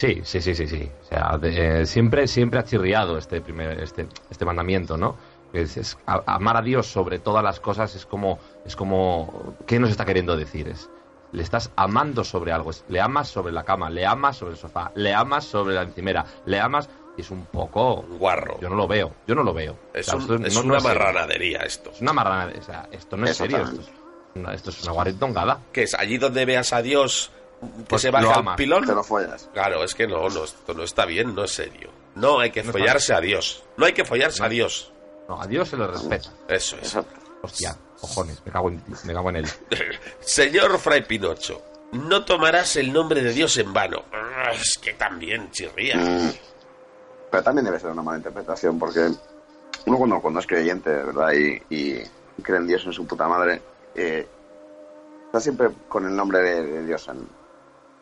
Sí, sí, sí, sí, sí. O sea, de- eh, siempre, siempre ha chirriado este primer, este, este mandamiento, ¿no? Es, es- a- amar a Dios sobre todas las cosas es como, es como, ¿qué nos está queriendo decir? Es, le estás amando sobre algo, es- le amas sobre la cama, le amas sobre el sofá, le amas sobre la encimera, le amas y es un poco, guarro. yo no lo veo, yo no lo veo. Es, O sea, un- es no- no una serio. marranadería esto. Es una marrana, o sea, esto no es serio, esto es una, esto es una guarritongada. que es allí donde veas a Dios que Pues se lo baja el amas. pilón. Te lo follas. Claro, es que no, no, esto no está bien, no es serio. No hay que No follarse a Dios. No hay que follarse a Dios. No, a Dios se le respeta. Eso es. Hostia, cojones, me cago en, me cago en él. <laughs> Señor Fray Pinocho, no tomarás el nombre de Dios en vano. Es que también chirría. Mm. Pero también debe ser una mala interpretación, porque uno cuando, cuando es creyente, ¿verdad? Y, y cree en Dios en su puta madre, eh, está siempre con el nombre de, de Dios. En,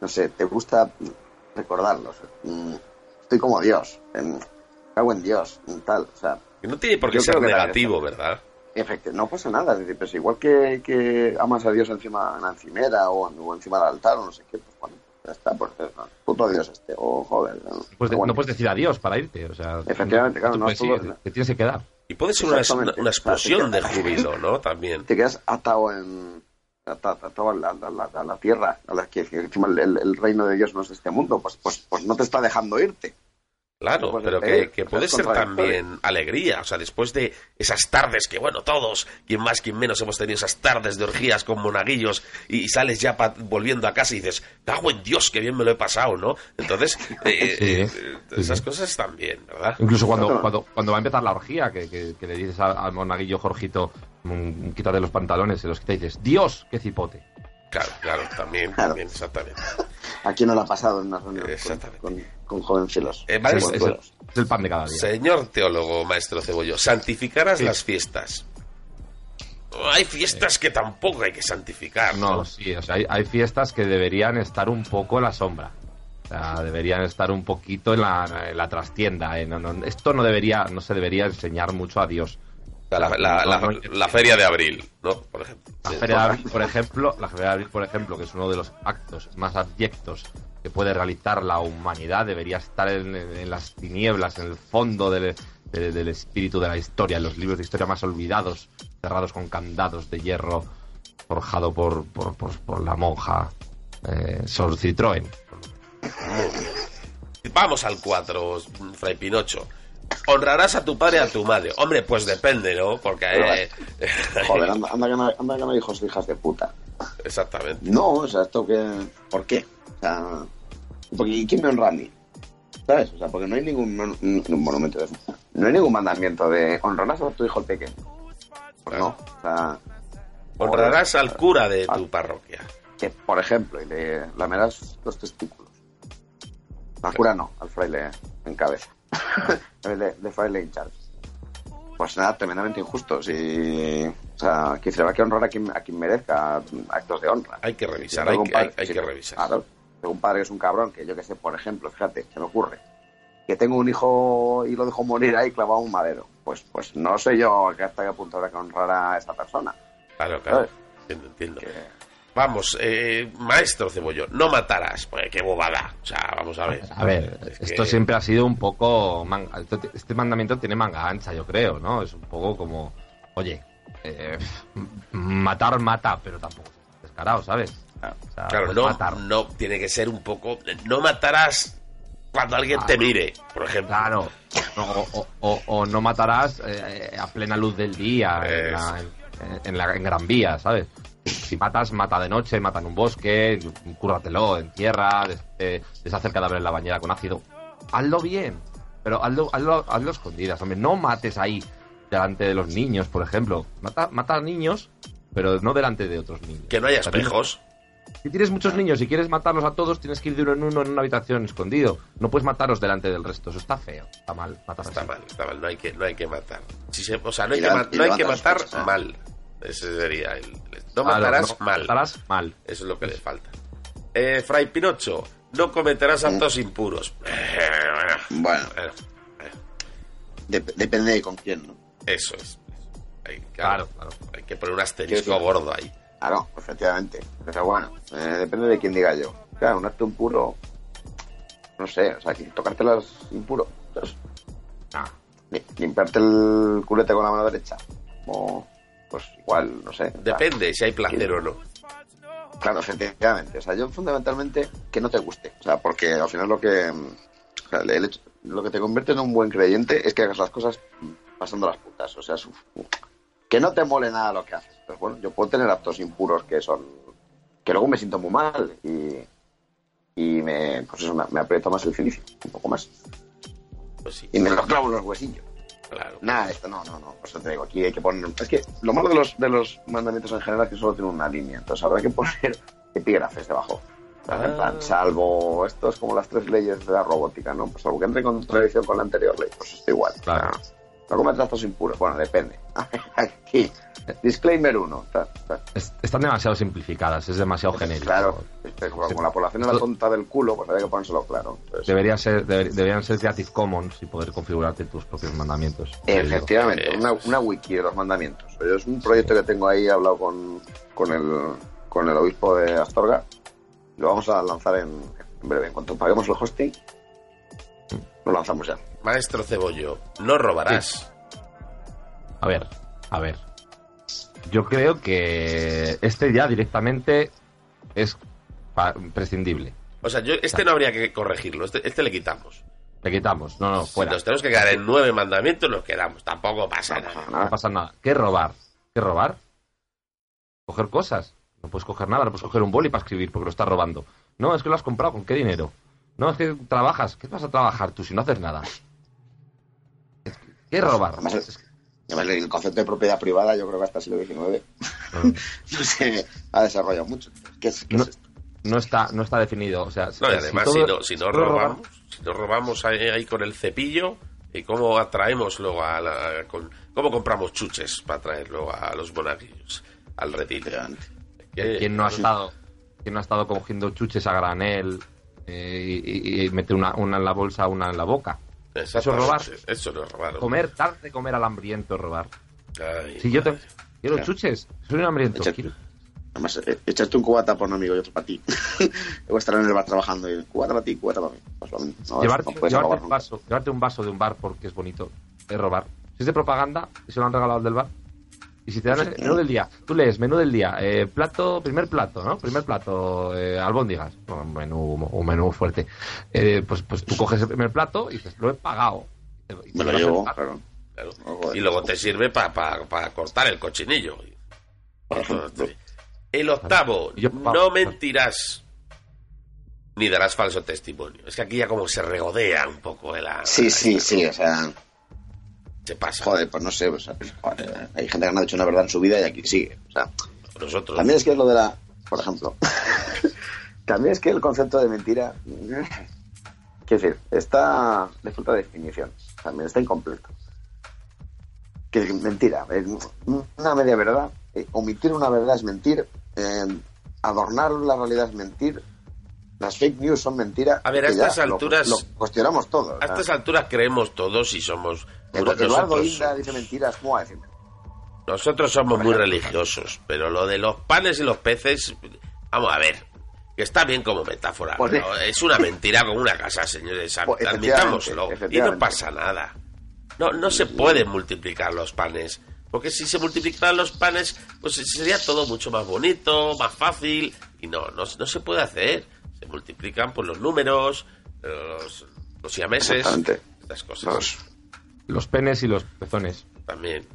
no sé, te gusta recordarlo. o sea, mm, estoy como Dios, en, cago en Dios, tal. O sea, Que no tiene por qué ser negativo, ¿verdad? efecti- no pasa nada. Es decir, pues igual que, que amas a Dios encima en la encimera o, o encima del altar o no sé qué, pues bueno, Ya está, pues, eh, puto Dios este, o joder. ¿no? Pues de- Bueno, no puedes decir adiós para irte. O sea, Efectivamente, claro, no puedes todo- te tienes que quedar. Y puede ser una, una- explosión de júbilo, ¿no? También. te quedas atado en a la, la- la tierra a la que encima el, reino de Dios no es este mundo pues pues pues no te está dejando irte Claro, Pues, pero eh, que, puede ser también alegría. O sea, después de esas tardes que, bueno, todos, quien más, quien menos, hemos tenido esas tardes de orgías con monaguillos y, y sales ya pa- volviendo a casa y dices, cago en Dios, qué bien me lo he pasado, ¿no? Entonces, <laughs> eh, Sí, eh, sí, esas sí. cosas también, ¿verdad? Incluso cuando, cuando, cuando va a empezar la orgía, que, que- que le dices al, monaguillo Jorgito, mm, quítate los pantalones, se los quita y dices, Dios, qué cipote. Claro, claro, también, Claro. también, exactamente. <laughs> aquí no lo ha pasado en una reunión Exactamente. con, con jovencilos Eh, vale, Es, el, es el pan de cada día. Señor teólogo, maestro Cebollo, santificarás Sí. las fiestas. Hay fiestas que tampoco hay que santificar, ¿no? No, sí, o sea, hay, hay fiestas que deberían estar un poco en la sombra. O sea, deberían estar un poquito en la, en la trastienda. eh, no, no, esto no debería, no se debería enseñar mucho a Dios. La, la- la- No, no, la feria de abril, ¿no? Por ejemplo. La Feria de Abril, por ejemplo, la Feria de Abril, por ejemplo, que es uno de los actos más abyectos que puede realizar la humanidad, debería estar en, en las tinieblas, en el fondo del, de- del espíritu de la historia, en los libros de historia más olvidados, cerrados con candados de hierro, forjado por, por, por- por la monja eh, Sor Citroën. Vamos al 4, Fray Pinocho. Honrarás a tu padre y a tu madre. Hombre, pues depende, ¿no? Porque... eh, <laughs> joder anda, anda que no, anda que no hay hijos e hijas de puta Exactamente. no o sea esto que ¿por qué? o sea porque ¿y quién me honra a mí? ¿sabes? o sea porque no hay ningún mon- ningún monumento de no hay ningún mandamiento de honrarás a tu hijo el pequeño pues no o sea Honrarás al cura de tu parroquia. que por ejemplo y le lamerás los testículos al cura no al fraile en cabeza <laughs> de, de fraile in charge pues nada tremendamente injusto si o sea que se va a que honrar a quien, a quien merezca actos de honra Hay que revisar, Si hay que, hay, padre- hay si- que revisar. claro tengo un padre que es un cabrón que yo que sé por ejemplo fíjate se me ocurre que tengo un hijo y lo dejo morir ahí clavado a un madero pues pues no sé yo que hasta qué punto habrá que honrar a esta persona Claro, claro. ¿sabes? Entiendo, entiendo. Que- Vamos, eh, maestro Cebollo, no matarás. Pues qué bobada. O sea, vamos a ver. A ver, Es esto que- siempre ha sido un poco... manga- este mandamiento tiene manga ancha, yo creo, ¿no? Es un poco como, oye, eh, matar mata, pero tampoco es descarado, ¿sabes? O sea, Claro, no, matar. no tiene que ser un poco. No matarás cuando alguien te mire, por ejemplo. Claro, No, o, o- o- o no matarás eh, a plena luz del día, en, la, en- en la- en Gran Vía, ¿sabes? Si matas, mata de noche, mata en un bosque, cúrratelo en tierra, des- eh, deshace el cadáver en la bañera con ácido. Hazlo bien, pero hazlo, hazlo, hazlo a escondidas, hombre. No mates ahí delante de los niños, por ejemplo. Mata, mata a niños, pero no delante de otros niños. Que no haya espejos. si tienes muchos niños y quieres matarlos a todos, tienes que ir de uno en uno en una habitación escondido. No puedes matarlos delante del resto. Eso está feo. Está mal. Matar Está así. mal, está mal. No hay que, no hay que matar. Si se- o sea, no hay Y que, ma- no hay que matar ¿eh? mal. Ese sería el. No matarás no mal. Matarás mal. Eso es lo que le falta. Eh, Fray Pinocho, no cometerás actos impuros. Eh, bueno bueno, eh, dep- depende de con quién no eso es. Hay, Claro, claro. Hay que poner un asterisco gordo ahí. Claro, efectivamente. Pero bueno, eh, depende de quién diga yo. Claro, un acto impuro. No sé, o sea, que tocártelas impuro. pues, Ah, li- limpiarte el culete con la mano derecha. O, pues igual, no sé. Depende si hay placer o no. Claro, efectivamente. O sea, yo fundamentalmente que no te guste. O sea, porque al final lo que. mm, o sea, el hecho- lo que te convierte en un buen creyente es que hagas las cosas pasando las putas. O sea, es- que no te mole nada lo que haces. Pues bueno, yo puedo tener actos impuros que son. que luego me siento muy mal y. y me. pues eso, me, me aprieta más el finicio, un poco más. Pues sí, Y me lo clavo en los huesillos. Claro. Nada, esto no, no, no. Pues te digo, aquí hay que poner. Es que lo malo de los, de los mandamientos en general es que solo tienen una línea. Entonces habrá que poner <laughs> epígrafes debajo. En plan, Ah. salvo. Esto es como las tres leyes de la robótica, ¿no? Pues salvo que entre en contradicción con la anterior ley, pues está igual. Claro. No cometas actos impuros. Bueno, depende. <laughs> Aquí. Disclaimer 1. es- están demasiado simplificadas. Es demasiado genérico. Claro. Este, Como la población era Esto- tonta del culo, pues había que ponérselo claro. Entonces, Debería ser, deber- deberían ser Creative Commons y poder configurarte tus propios mandamientos. Efectivamente, una, es. una wiki de los mandamientos. Es un proyecto que tengo ahí, he hablado con, con, el, con el obispo de Astorga Lo vamos a lanzar en, en breve. En cuanto paguemos el hosting, lo lanzamos ya. Maestro Cebollo, no robarás. A ver, a ver. Yo creo que este ya directamente es prescindible. O sea, yo, este no habría que corregirlo, este, este le quitamos. Le quitamos, no, no, Si fuera. nos tenemos que quedar en nueve mandamientos, nos quedamos. Tampoco pasa nada. No pasa nada. ¿Qué robar? ¿Qué robar? Coger cosas. No puedes coger nada, no puedes coger un boli para escribir porque lo estás robando. No, es que lo has comprado, ¿con qué dinero? No, es que trabajas. ¿Qué vas a trabajar tú si no haces nada? ¿Qué robar? Además, el- además, el concepto de propiedad privada, yo creo que hasta el siglo XIX <laughs> no se ha desarrollado mucho. ¿Qué es, qué No, es esto? no está, no está definido. O sea, No, y si además, todo- si, no, si no robamos, si no robamos ahí, ahí con el cepillo, ¿y cómo atraemos luego a la, con- cómo compramos chuches para traer luego a los monaguillos al retiro? Que- ¿Quién no ha estado, quién no ha estado cogiendo chuches a granel eh, y, y- y meter una, una en la bolsa, una en la boca? Eso es robar. Eso no es robar. Comer, dar de comer al hambriento es robar. Ay, Si yo te, quiero Claro. chuches, soy un hambriento. Echa- quiero- Además, eh, echaste un cubata para un amigo y otro para ti. Voy a estar en el bar trabajando y cubata para ti, cubata para mí. Pues. No, llevarte, no un vaso, llevarte un vaso de un bar porque es bonito es robar. Si es de propaganda y se lo han regalado al del bar. Y si te dan el menú del día, tú lees menú del día, eh, plato, primer plato, ¿no? Primer plato, eh, albóndigas, un menú, un menú fuerte. Eh, pues, pues tú coges el primer plato y dices, lo he pagado. Y Me lo llevo, bar. claro. Claro. Y luego te sirve para cortar el cochinillo. El octavo, Yo- no mentirás ni darás falso testimonio. Es que aquí ya como se regodea un poco de la... Sí, sí, sí, o sea, Pasa. joder, pues no sé, o sea, joder, hay gente que no ha dicho una verdad en su vida y aquí sigue. O sea, Nosotros. también es que es lo de la, por ejemplo, <laughs> también es que el concepto de mentira, <laughs> quiero decir, está de falta de definición, también está incompleto. Que mentira, una media verdad, eh, omitir una verdad es mentir, eh, adornar la realidad es mentir, las fake news son mentira. A ver, a estas lo- alturas- Lo, cuestionamos todo. o A estas alturas creemos todos y somos... Eduardo nosotros, Inda dice mentiras, ¿cómo va a decir? nosotros somos muy religiosos, pero lo de los panes y los peces... Vamos a ver. Que está bien como metáfora, Pues pero es una mentira como una casa, señores. Pues, Admitámoslo. Y no pasa nada. No, no se pueden multiplicar los panes. Porque si se multiplicaran los panes, pues sería todo mucho más bonito, más fácil. Y no, no, no se puede hacer. Se multiplican por los números, los, los siameses, estas cosas. Los penes y los pezones. También.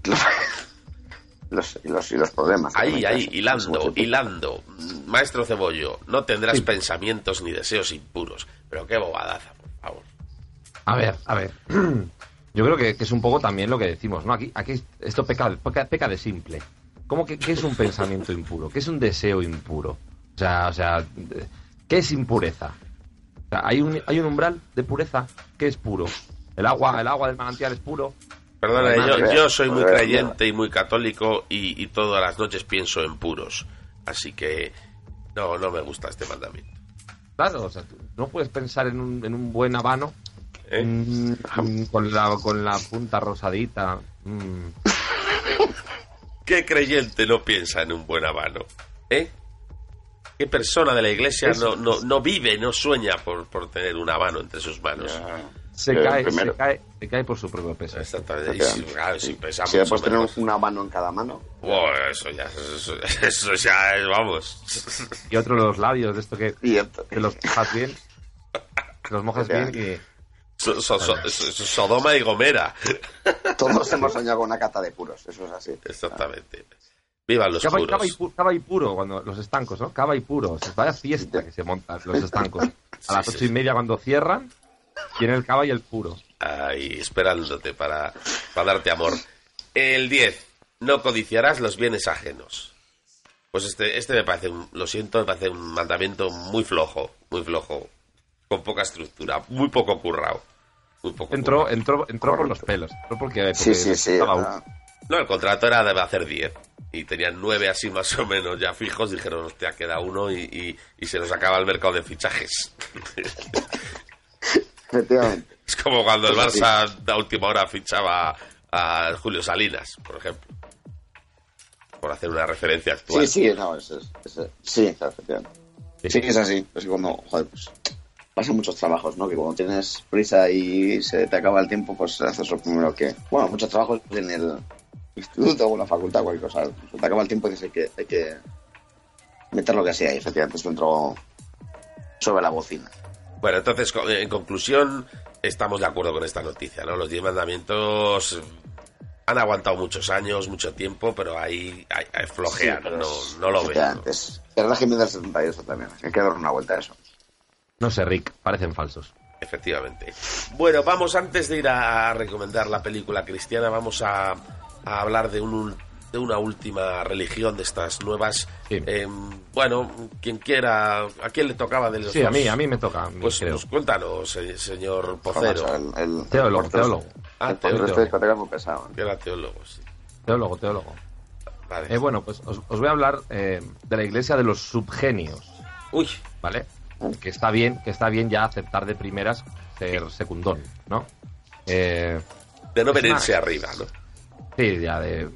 Los, y, los, y los problemas. Ahí, ahí, hilando, hilando. Maestro Cebollo, no tendrás Sí. pensamientos ni deseos impuros. Pero qué bobadaza, por favor. A ver, a ver. <clears throat> Yo creo que, que es un poco también lo que decimos, ¿no? Aquí, aquí esto peca, peca, peca de simple. ¿Cómo que qué es un pensamiento impuro? ¿Qué es un deseo impuro? O sea, o sea, ¿qué es impureza? O sea, ¿hay, un, ¿Hay un umbral de pureza? ¿Qué es puro? ¿El agua, el agua del manantial es puro? Perdona, Además, yo, soy muy creyente y muy católico y, y todas las noches pienso en puros. Así que no, no me gusta este mandamiento. Claro, o sea, no puedes pensar en un, en un buen habano ¿eh? mm, mm, con, la, con la punta rosadita. mm. <laughs> ¿Qué creyente no piensa en un buen habano? ¿Eh? ¿Qué persona de la iglesia no, no, no vive, no sueña por, por tener un habano entre sus manos? Se, Eh, cae, primero. se, cae, se cae por su propio peso. Exactamente. Y si, claro, si pesamos Si después o tener una mano en cada mano, Buah, eso ya, eso, eso ya es, vamos. Y otro los labios, de esto que, que los mojas bien. Que los mojas bien y... So- so- so- so- Sodoma y Gomera. todos hemos soñado con una cata de puros, eso es así. Exactamente. Vivan los Cava, puros. cava y, pu- cava y puro, cuando los estancos, ¿no? Cava y puro. Se vaya fiesta que se montan los estancos. <laughs> A las Sí, ocho sí, y media cuando cierran, tienen el cava y el puro. Ahí, esperándote para, para darte amor. El 10. No codiciarás los bienes ajenos. Pues este, este me parece, un- lo siento, me parece un mandamiento muy flojo, muy flojo, con poca estructura, muy poco currado. Muy poco Entró, currado. entró, entró por los pelos. Entró porque, porque Sí, sí, sí. estaba No, el contrato era de hacer 10. Y tenían 9 así más o menos ya fijos. Dijeron, hostia, queda uno y, y- y se nos acaba el mercado de fichajes. <laughs> Efectivamente. <laughs> Es como cuando el Pues. Barça a última hora fichaba a Julio Salinas, por ejemplo. Por hacer una referencia actual. Sí, sí, no, es, es- sí, efectivamente. Sí, es así. Es que cuando, joder, pues pasan muchos trabajos, ¿no? Que cuando tienes prisa y se te acaba el tiempo, pues haces lo primero que... Bueno, muchos trabajos en el instituto o en la facultad, cualquier cosa. Se te acaba el tiempo y dices que hay que meter lo que sea y efectivamente esto entró sobre la bocina. Bueno, entonces, co- en conclusión, estamos de acuerdo con esta noticia, ¿no? Los diez mandamientos han aguantado muchos años, mucho tiempo, pero ahí, ahí, ahí flojean, Sí, pero no, no lo veo. efectivamente, Es el régimen del 78 también. Hay que dar una vuelta a eso. No sé, Rick, parecen falsos. Efectivamente. Bueno, vamos, antes de ir a recomendar la película cristiana, vamos a, a hablar de, un, de una última religión de estas nuevas. Em, bueno, quien quiera, ¿a quién le tocaba de los Sí, a mí, a mí me toca. Pues, pues cuéntanos, se- señor Pocero. El, el- Teólogo, el- teólogo. Ah, el teólogo. muy pesado. Que era teólogo, sí. Teólogo, teólogo. Vale. Eh, bueno, pues os, os voy a hablar eh, de la iglesia de los subgenios. Uy. ¿Vale? Que está bien, que está bien ya aceptar de primeras ser secundón, ¿no? Eh, De no venirse arriba, ¿no? Sí, ya de...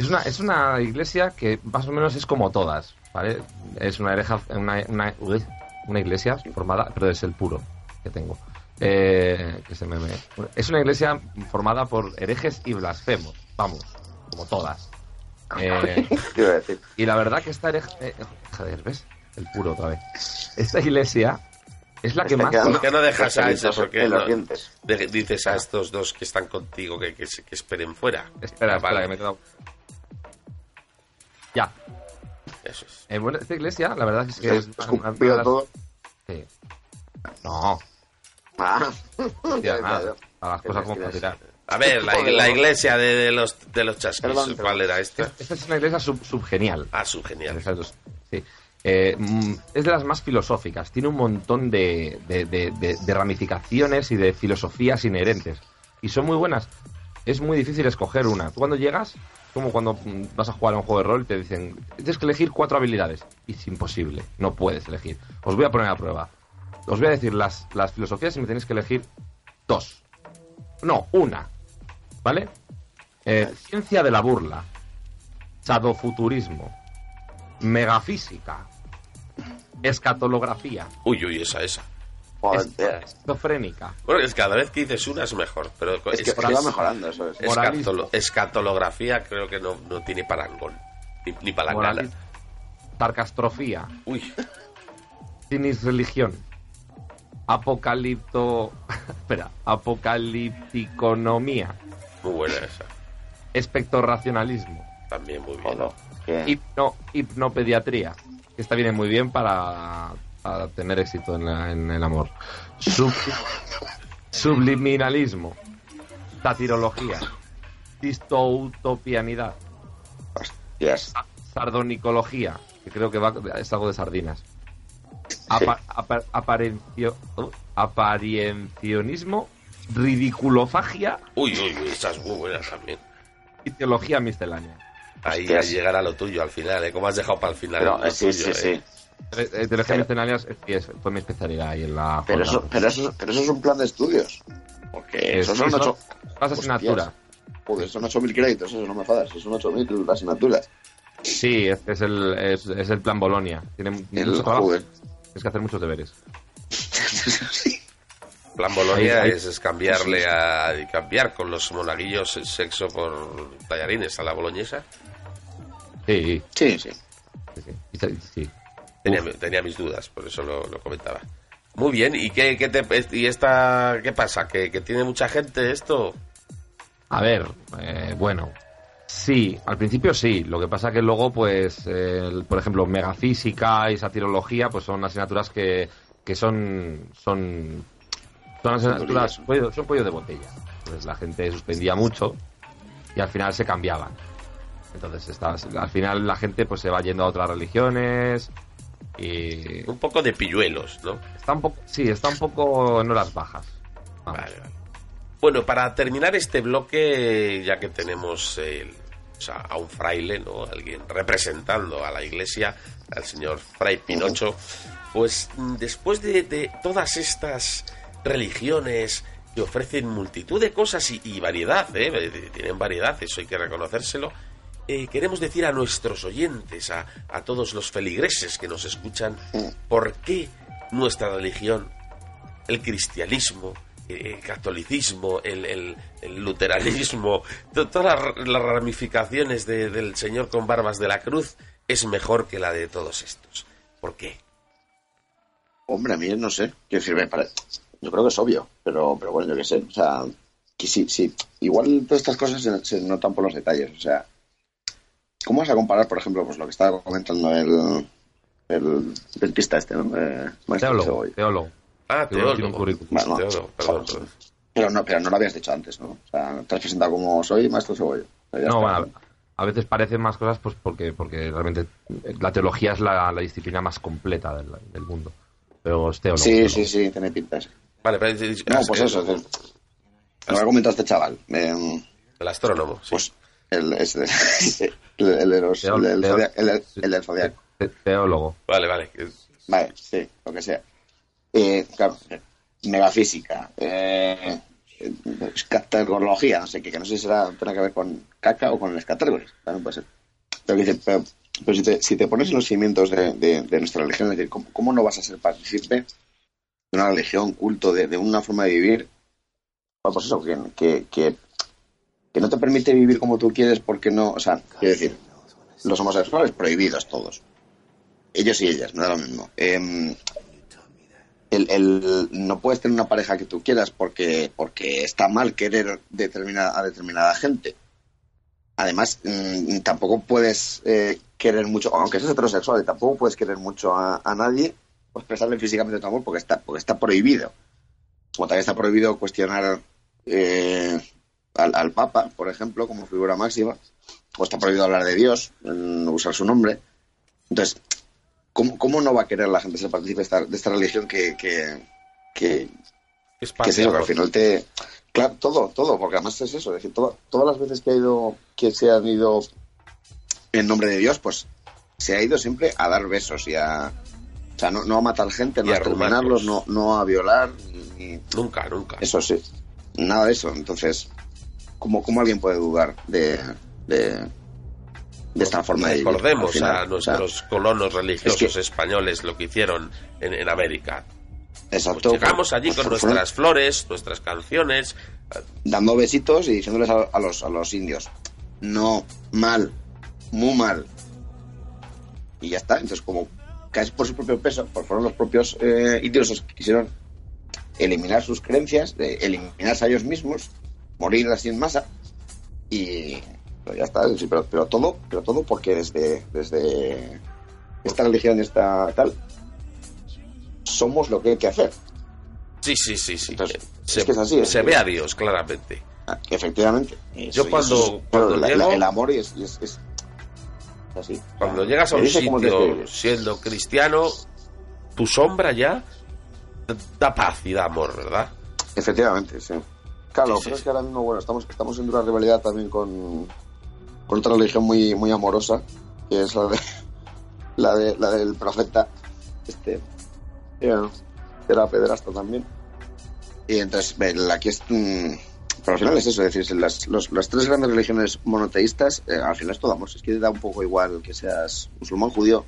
Es una, es una iglesia que más o menos es como todas, ¿vale? Es una, hereja- una, una, una iglesia formada, pero es el puro que tengo. Eh, que se me, me- Es una iglesia formada por herejes y blasfemos, vamos, como todas. <laughs> Eh, ¿Qué iba a decir? y la verdad que esta hereja... eh, joder, ¿ves? El puro otra vez. Esta iglesia es la que Está más... quedando- ¿Por qué no dejas a Los eso? ¿Por qué en los no dientes. de- dices a estos dos que están contigo que, que, esperen fuera? Espera, espera, vale. que me he quedado... Ya. Eso es. Eh, bueno, esta iglesia, la verdad es que es... de las- todo. Sí. No, Ah. tía, <laughs> nada. A las cosas como para tirar. A ver, la, la iglesia de, de los de los chasquis, Perdón, ¿cuál era esta? Esta es una iglesia sub- subgenial. Ah, subgenial. Sí. Eh, mm, es de las más filosóficas. Tiene un montón de, de- de- de- de ramificaciones y de filosofías inherentes. Y son muy buenas. Es muy difícil escoger una. Tú cuando llegas, como cuando vas a jugar a un juego de rol, te dicen, tienes que elegir cuatro habilidades. Y es imposible. No puedes elegir. Os voy a poner a prueba. Os voy a decir las, las filosofías y me tenéis que elegir dos. No, una. ¿Vale? Eh, ciencia de la burla. Sadofuturismo. Megafísica. Escatolografía. Uy, uy, esa, esa. Joder, Esquizofrénica. Bueno, es que cada vez que dices una es mejor, pero es que, es que va mejorando eso. Es. escatolo- escatolografía creo que no, no tiene parangón. Ni, ni palangana. Sarcastrofía. Uy, <laughs> Cinis religión. Apocalipto. <laughs> Espera. Apocalipticonomía. muy buena esa. Espectorracionalismo. También muy bien. Hipno, hipnopediatría. Esta viene muy bien para, para tener éxito en, la- en el amor. Sub- subliminalismo. Satirología. Distoutopianidad. Yes. Sardonicología. Que creo que va, es algo de sardinas. Apa- apa- aparencio- uh, apariencionismo. Ridiculofagia. Uy, uy, uy, esa es muy buena también. Y teología miscelánea. Ahí a llegar a lo tuyo al final, ¿eh? Como has dejado para el final. Eh, sí, tuyo, sí, ¿eh? sí. Eh, eh, Teología miscelánea es- sí, es- fue mi especialidad ahí en la. Pero eso, pero, eso, pero eso es un plan de estudios. Porque Eh, eso son son ocho. las asignaturas. Joder, son 8.000 créditos, eso no me jodas. Son 8.000 asignaturas. Sí, es, es el, es, es el plan Bolonia. Tiene El- mucho trabajo. joder. Tienes que hacer muchos deberes. <laughs> Plan Bolonia Ahí- ahí- es, es cambiarle a cambiar con los monaguillos el sexo por tallarines a la boloñesa. Sí, Sí, sí. sí. sí. Y se- sí. Tenía, tenía mis dudas, por eso lo, lo comentaba. Muy bien, ¿y qué, qué te, y esta qué pasa? ¿Que, que tiene mucha gente esto? A ver, eh, bueno. Sí, al principio sí. Lo que pasa que luego, pues, eh, por ejemplo, megafísica y satirología, pues son asignaturas que, que son, son, son asignaturas, pollo- son pollo de botella. Entonces la gente suspendía mucho y al final se cambiaban. Entonces está- al final la gente pues se va yendo a otras religiones y Un poco de pilluelos, ¿no? está un poco, sí, está un poco en horas bajas. Vamos. Vale, vale. Bueno, para terminar este bloque, ya que tenemos el- o sea, a un fraile, ¿no? Alguien representando a la iglesia, al señor Fray Pinocho, pues mm, después de, de todas estas religiones que ofrecen multitud de cosas y, y variedad, ¿eh? Tienen variedad, eso hay que reconocérselo. Eh, queremos decir a nuestros oyentes, a, a todos los feligreses que nos escuchan, por qué nuestra religión, el cristianismo, eh, el catolicismo, el, el- el luteranismo, <laughs> to- todas las, las ramificaciones de- del Señor con barbas de la cruz es mejor que la de todos estos. ¿Por qué? Hombre, a mí no sé. Quiero decir, me yo creo que es obvio, pero, pero bueno, yo qué sé. O sea, que sí, sí. Igual todas estas cosas se, se notan por los detalles. O sea, ¿cómo vas a comparar, por ejemplo, pues lo que estaba comentando el, el dentista este, ¿no? Eh, maestro Teólogo, teólogo. Ah, currículum. Bueno, Teólogo, perdón, perdón. Pero no, pero no lo habías dicho antes, ¿no? O sea, te has presentado como soy maestro Cebolla. No, bueno, a veces parecen más cosas pues porque, porque realmente la teología es la, la disciplina más completa del, del mundo. Pero es teólogo. Sí, teólogo. sí, sí, tiene pinta. sí. Vale, pero... No, pues eso. es- Lo que ha comentado este chaval. eh, El astrónomo, sí. Pues el, es- <laughs> el, el los- el del zodiaco. Te- Teólogo. Vale, vale. Vale, sí, lo que sea. Eh, claro, megafísica, eh, escatología, no sé qué, que no sé si será, tendrá que ver con caca o con categorías, también puede ser. Pero, que dice, pero, pero si, te, si te pones en los cimientos de, de- de nuestra religión, es decir, ¿cómo, cómo no vas a ser partícipe de una religión, culto, de, de una forma de vivir? Bueno, pues eso, que, que, que, que no te permite vivir como tú quieres porque no, o sea, quiero decir, los homosexuales prohibidos todos. Ellos y ellas, me da lo mismo. Em, el, el- no puedes tener una pareja que tú quieras porque, porque está mal querer determinada, a determinada gente. Además, mm, tampoco puedes eh, querer mucho, aunque seas heterosexual, tampoco puedes querer mucho a, a nadie o expresarle físicamente tu amor porque está, porque está prohibido. Como también está prohibido cuestionar eh, al, al Papa, por ejemplo, como figura máxima, o está prohibido hablar de Dios, mm, usar su nombre. Entonces, ¿cómo, cómo no va a querer la gente ser partícipe de esta, de esta religión que, que, que, Es que es eso, que al final te... Claro, todo, todo, porque además es eso, es decir, todo- todas las veces que ha ido, que se han ido en nombre de Dios, pues se ha ido siempre a dar besos y a... O sea, no, no a matar gente, no a exterminarlos, no, no a violar, ni... Nunca, nunca. Eso sí, nada de eso. Entonces, ¿cómo, cómo alguien puede dudar de, de, de esta forma de vivir? Recordemos a o sea, nuestros colonos religiosos es que- españoles lo que hicieron en, en América. Exacto. Pues llegamos allí pues con nuestras flores, nuestras canciones. Dando besitos y diciéndoles a, a los, a los indios, no, mal, muy mal. Y ya está. Entonces, como casi por su propio peso, pues fueron los propios eh, indios los que quisieron eliminar sus creencias, de eliminarse a ellos mismos, morir así en masa. Y pero ya está. sí, pero, pero todo, pero todo porque desde, desde esta religión, esta tal, somos lo que hay que hacer. Sí, sí, sí, sí. es que es así, es se que- ve a Dios, claramente. Ah, Efectivamente. Eso- Yo cuando- es- cuando la- llego- la- el amor es, es- es así. Cuando llegas a un sitio siendo cristiano, tu sombra ya da paz y da amor, ¿verdad? Efectivamente, sí. Claro, pero es que ahora mismo, bueno, estamos, estamos en una rivalidad también con, con otra religión muy, muy amorosa, que es la de <laughs> la de la del profeta, este, que era pederasta también. Y entonces, aquí es, mm, pero al final es eso, es decir, las, los- las tres grandes religiones monoteístas, eh, al final es todo amor, es que da un poco igual que seas musulmán, judío,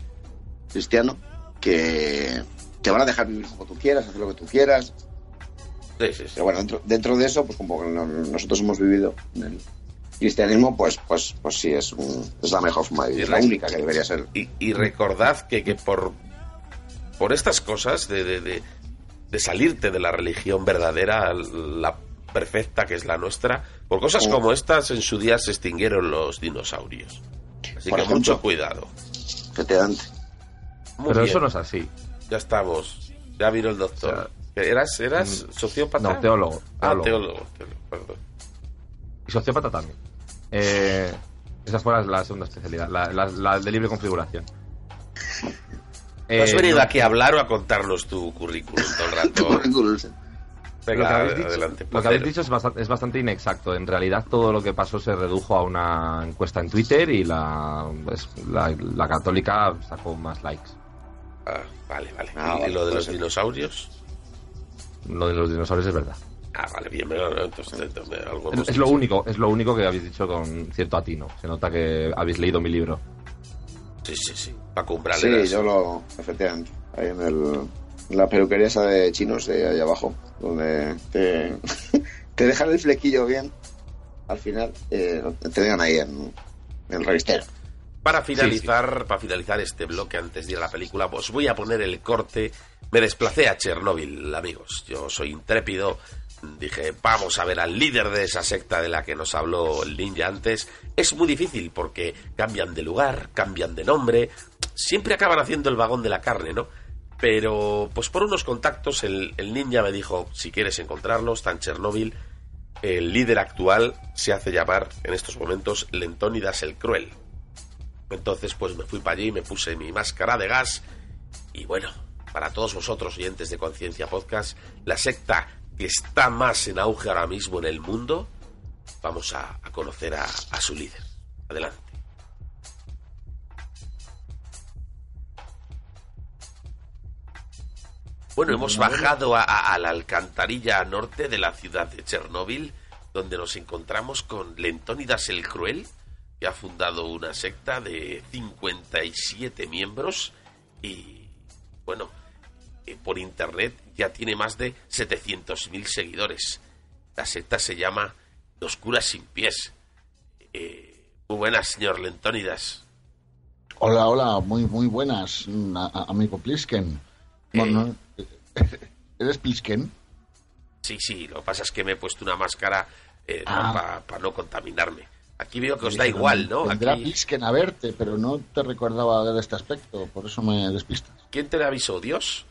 cristiano, que te van a dejar vivir como tú quieras, hacer lo que tú quieras, Sí, sí, sí. pero bueno, dentro, dentro de eso, pues como no- nosotros hemos vivido en el cristianismo, pues, pues, pues sí, es, un- es la mejor forma de vivir, la única que debería ser. Y, y recordad que, que por, por estas cosas de, de, de- de salirte de la religión verdadera, la perfecta que es la nuestra, por cosas como estas en su día se extinguieron los dinosaurios. Así Por que ejemplo. mucho cuidado. Efectivamente. Muy Pero bien. eso no es así. Ya estamos. Ya vino el doctor. ¿Eras, eras mm, sociópata? No, teólogo. Ah, teólogo. teólogo. teólogo, perdón. Y sociópata también. Eh, esa fue la, la segunda especialidad, la, la- la de libre configuración. ¿No has Eh, venido no. aquí a hablar o a contarnos tu currículum todo el rato? <laughs> Venga, lo que habéis dicho, adelante. lo que habéis dicho es bastante, es bastante inexacto. En realidad, todo lo que pasó se redujo a una encuesta en Twitter y la, pues, la, la católica sacó más likes. Ah, vale, vale. Ah, ¿Y vale, lo de los ser. dinosaurios? Lo de los dinosaurios es verdad. Ah, vale, bien, me lo- entonces, entonces, algo Es, lo único, es lo único que habéis dicho con cierto atino. Se nota que habéis leído mi libro. Sí, sí, sí. Paco Umbral. Sí, yo lo. Efectivamente. Ahí en el. en la peluquería esa de chinos de ahí abajo. Donde te. <laughs> te dejan el flequillo bien. Al final. eh, te dejan ahí en. en el revistero. Para finalizar, para finalizar este bloque antes de ir a la película, os voy a poner el corte. Me desplacé a Chernóbil, amigos. Yo soy intrépido. Dije, vamos a ver al líder de esa secta de la que nos habló el ninja antes. Es muy difícil porque cambian de lugar, cambian de nombre. Siempre acaban haciendo el vagón de la carne, ¿no? Pero, pues por unos contactos, el, ninja me dijo, si quieres encontrarlo, está en Chernóbil. El líder actual se hace llamar en estos momentos Lentónidas el Cruel. Entonces, pues me fui para allí, me puse mi máscara de gas. Y bueno, para todos vosotros, oyentes de Conciencia Podcast, la secta que está más en auge ahora mismo en el mundo, vamos a, a conocer a, a su líder. Adelante. Bueno, hemos bajado a, a- a la alcantarilla norte de la ciudad de Chernóbil, donde nos encontramos con Lentónidas el Cruel, que ha fundado una secta de 57 miembros y, bueno, eh, por internet ya tiene más de 700.000 seguidores. La secta se llama Los Curas Sin Pies. Eh, muy buenas, señor Lentónidas. Hola, hola, muy muy buenas, mm, a- a- amigo Plisken. Bueno, eh, <laughs> ¿Eres Plisken? Sí, sí, lo que pasa es que me he puesto una máscara Ah. para no contaminarme. Aquí veo que os da igual, ¿no? Vendrá Aquí... Plisken a verte, pero no te recordaba de este aspecto, por eso me despistas. ¿Quién te avisó? ¿Dios?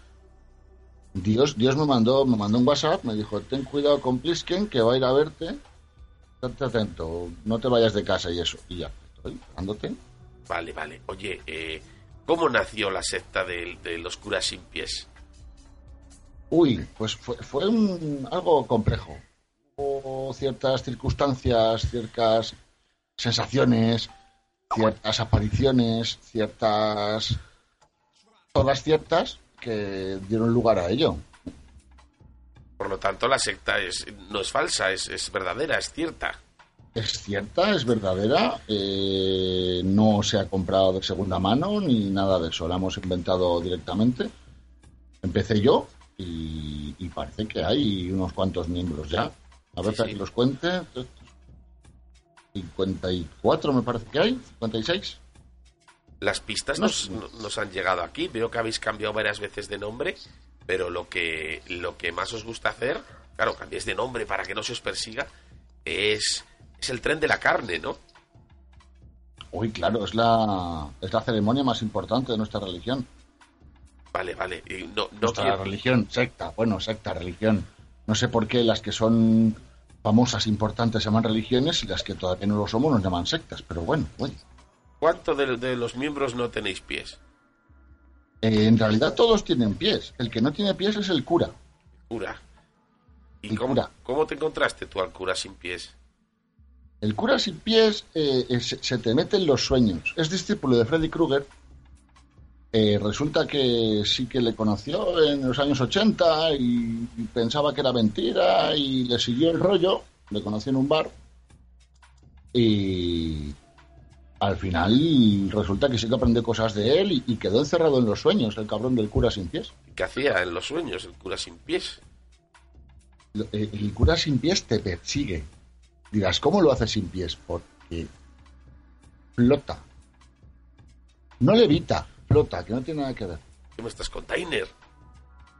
Dios, Dios me mandó, me mandó un WhatsApp, me dijo, ten cuidado con Plisken, que va a ir a verte, estate atento, no te vayas de casa y eso. Y ya, estoy esperándote. Vale, vale. Oye, eh, ¿cómo nació la secta de, de los curas sin pies? Uy, pues fue, fue un- algo complejo. Hubo ciertas circunstancias, ciertas sensaciones, ciertas apariciones, ciertas... todas ciertas que dieron lugar a ello. Por lo tanto, la secta es, no es falsa, es, es verdadera, es cierta. Es cierta, es verdadera, eh, no se ha comprado de segunda mano ni nada de eso, la hemos inventado directamente. Empecé yo y, y parece que hay unos cuantos miembros ya. A ver, Sí, sí. que los cuente. 54 me parece que hay, 56. Las pistas No nos, nos han llegado aquí. Veo que habéis cambiado varias veces de nombre, pero lo que, lo que más os gusta hacer, claro, cambiéis de nombre para que no se os persiga, es, es el tren de la carne, ¿no? Uy, claro, es la, es la ceremonia más importante de nuestra religión. Vale, vale. Y no, no nuestra quiero- religión, secta, bueno, secta, religión. No sé por qué las que son famosas, importantes, se llaman religiones y las que todavía no lo somos nos llaman sectas, pero bueno, oye. ¿Cuánto de, de los miembros no tenéis pies? Eh, en realidad todos tienen pies. El que no tiene pies es el cura. Cura. ¿Y El cómo, cura. cómo te encontraste tú al cura sin pies? El cura sin pies eh, se, se te mete en los sueños. Es discípulo de Freddy Krueger. Eh, resulta que sí que le conoció en los años 80 y, y pensaba que era mentira y le siguió el rollo. Le conoció en un bar. Y al final resulta que sí que aprendió cosas de él y, y quedó encerrado en los sueños, el cabrón del cura sin pies. ¿Qué hacía en los sueños el cura sin pies? Eh, El cura sin pies te persigue. Dirás, ¿cómo lo hace sin pies? Porque flota. No levita, flota, que no tiene nada que ver. ¿Qué me estás container?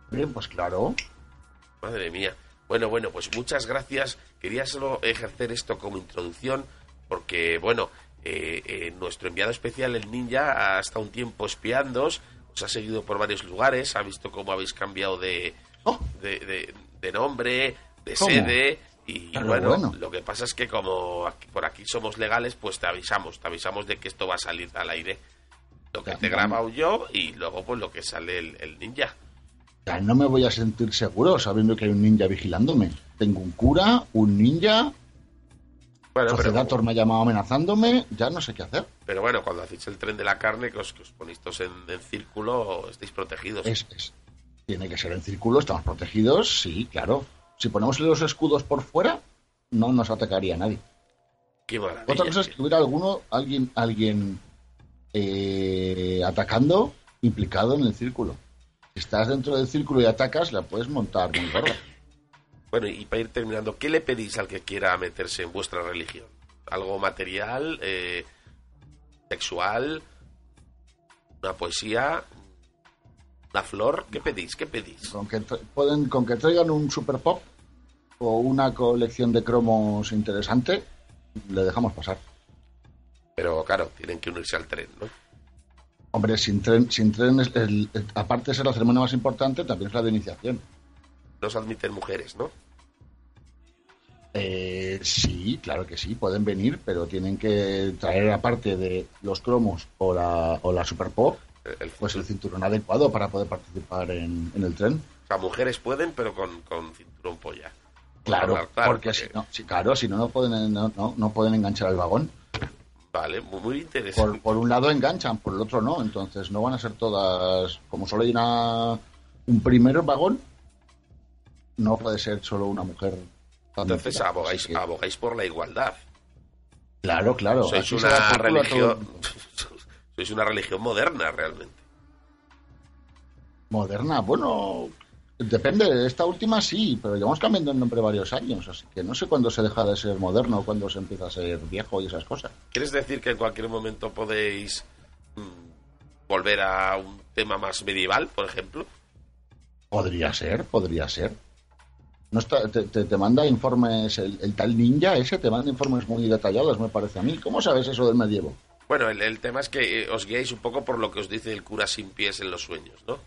Bien, pues claro. Madre mía. Bueno, bueno, pues muchas gracias. Quería solo ejercer esto como introducción porque, bueno, eh, eh, nuestro enviado especial, el ninja, ha estado un tiempo espiándoos, os ha seguido por varios lugares, ha visto cómo habéis cambiado de, de, de- de nombre, de ¿Cómo? sede. Y Pero bueno, bueno. lo que pasa es que como aquí- por aquí somos legales, pues te avisamos, te avisamos de que esto va a salir al aire. Lo que te he grabado yo y luego pues lo que sale el, el ninja. Ya no me voy a sentir seguro sabiendo que hay un ninja vigilándome. Tengo un cura, un ninja, Bueno, pero, Sociedator me ha llamado amenazándome, ya no sé qué hacer. pero bueno, cuando hacéis el tren de la carne, que os, que os ponéis todos en, en círculo, estáis protegidos. Es, es- tiene que ser en círculo, estamos protegidos, sí, claro. Si ponemos los escudos por fuera, no nos atacaría nadie. Qué maravilla. Otra cosa es que hubiera alguno, alguien, alguien eh, atacando implicado en el círculo. Si estás dentro del círculo y atacas, la puedes montar muy gorda. <laughs> Bueno, y para ir terminando, ¿qué le pedís al que quiera meterse en vuestra religión? ¿Algo material? eh, ¿Sexual? ¿Una poesía? ¿Una flor? ¿Qué pedís? ¿Qué pedís? Con que, pueden, con que traigan un super pop o una colección de cromos interesante, le dejamos pasar. Pero claro, tienen que unirse al tren, ¿no? Hombre, sin tren, sin tren es el- el- aparte de ser la ceremonia más importante, también es la de iniciación. No se admiten mujeres, ¿no? Eh, sí, claro que sí, pueden venir, pero tienen que traer aparte de los cromos o la, o la super pop, pues el cinturón adecuado para poder participar en, en el tren. O sea, mujeres pueden, pero con, con cinturón polla. Claro, Claro, claro, porque si no, sí, claro, si no, no pueden, no, no, no pueden enganchar el vagón. Vale, muy, muy interesante. Por, por un lado enganchan, por el otro no. Entonces no van a ser todas. Como solo hay una, un primer vagón, no puede ser solo una mujer. Entonces abogáis, abogáis por la igualdad. Claro, claro. Sois una religión. <laughs> Sois una religión moderna, realmente. Moderna, bueno, depende. Esta última sí, pero llevamos cambiando el nombre varios años, así que no sé cuándo se deja de ser moderno o cuándo se empieza a ser viejo y esas cosas. ¿Quieres decir que en cualquier momento podéis mm, volver a un tema más medieval, por ejemplo? Podría ser, podría ser. No está, te, te- te manda informes, el, el tal ninja ese te manda informes muy detallados, me parece a mí. ¿Cómo sabes eso del medievo? Bueno, el, el tema es que eh, os guiáis un poco por lo que os dice el cura sin pies en los sueños, ¿no?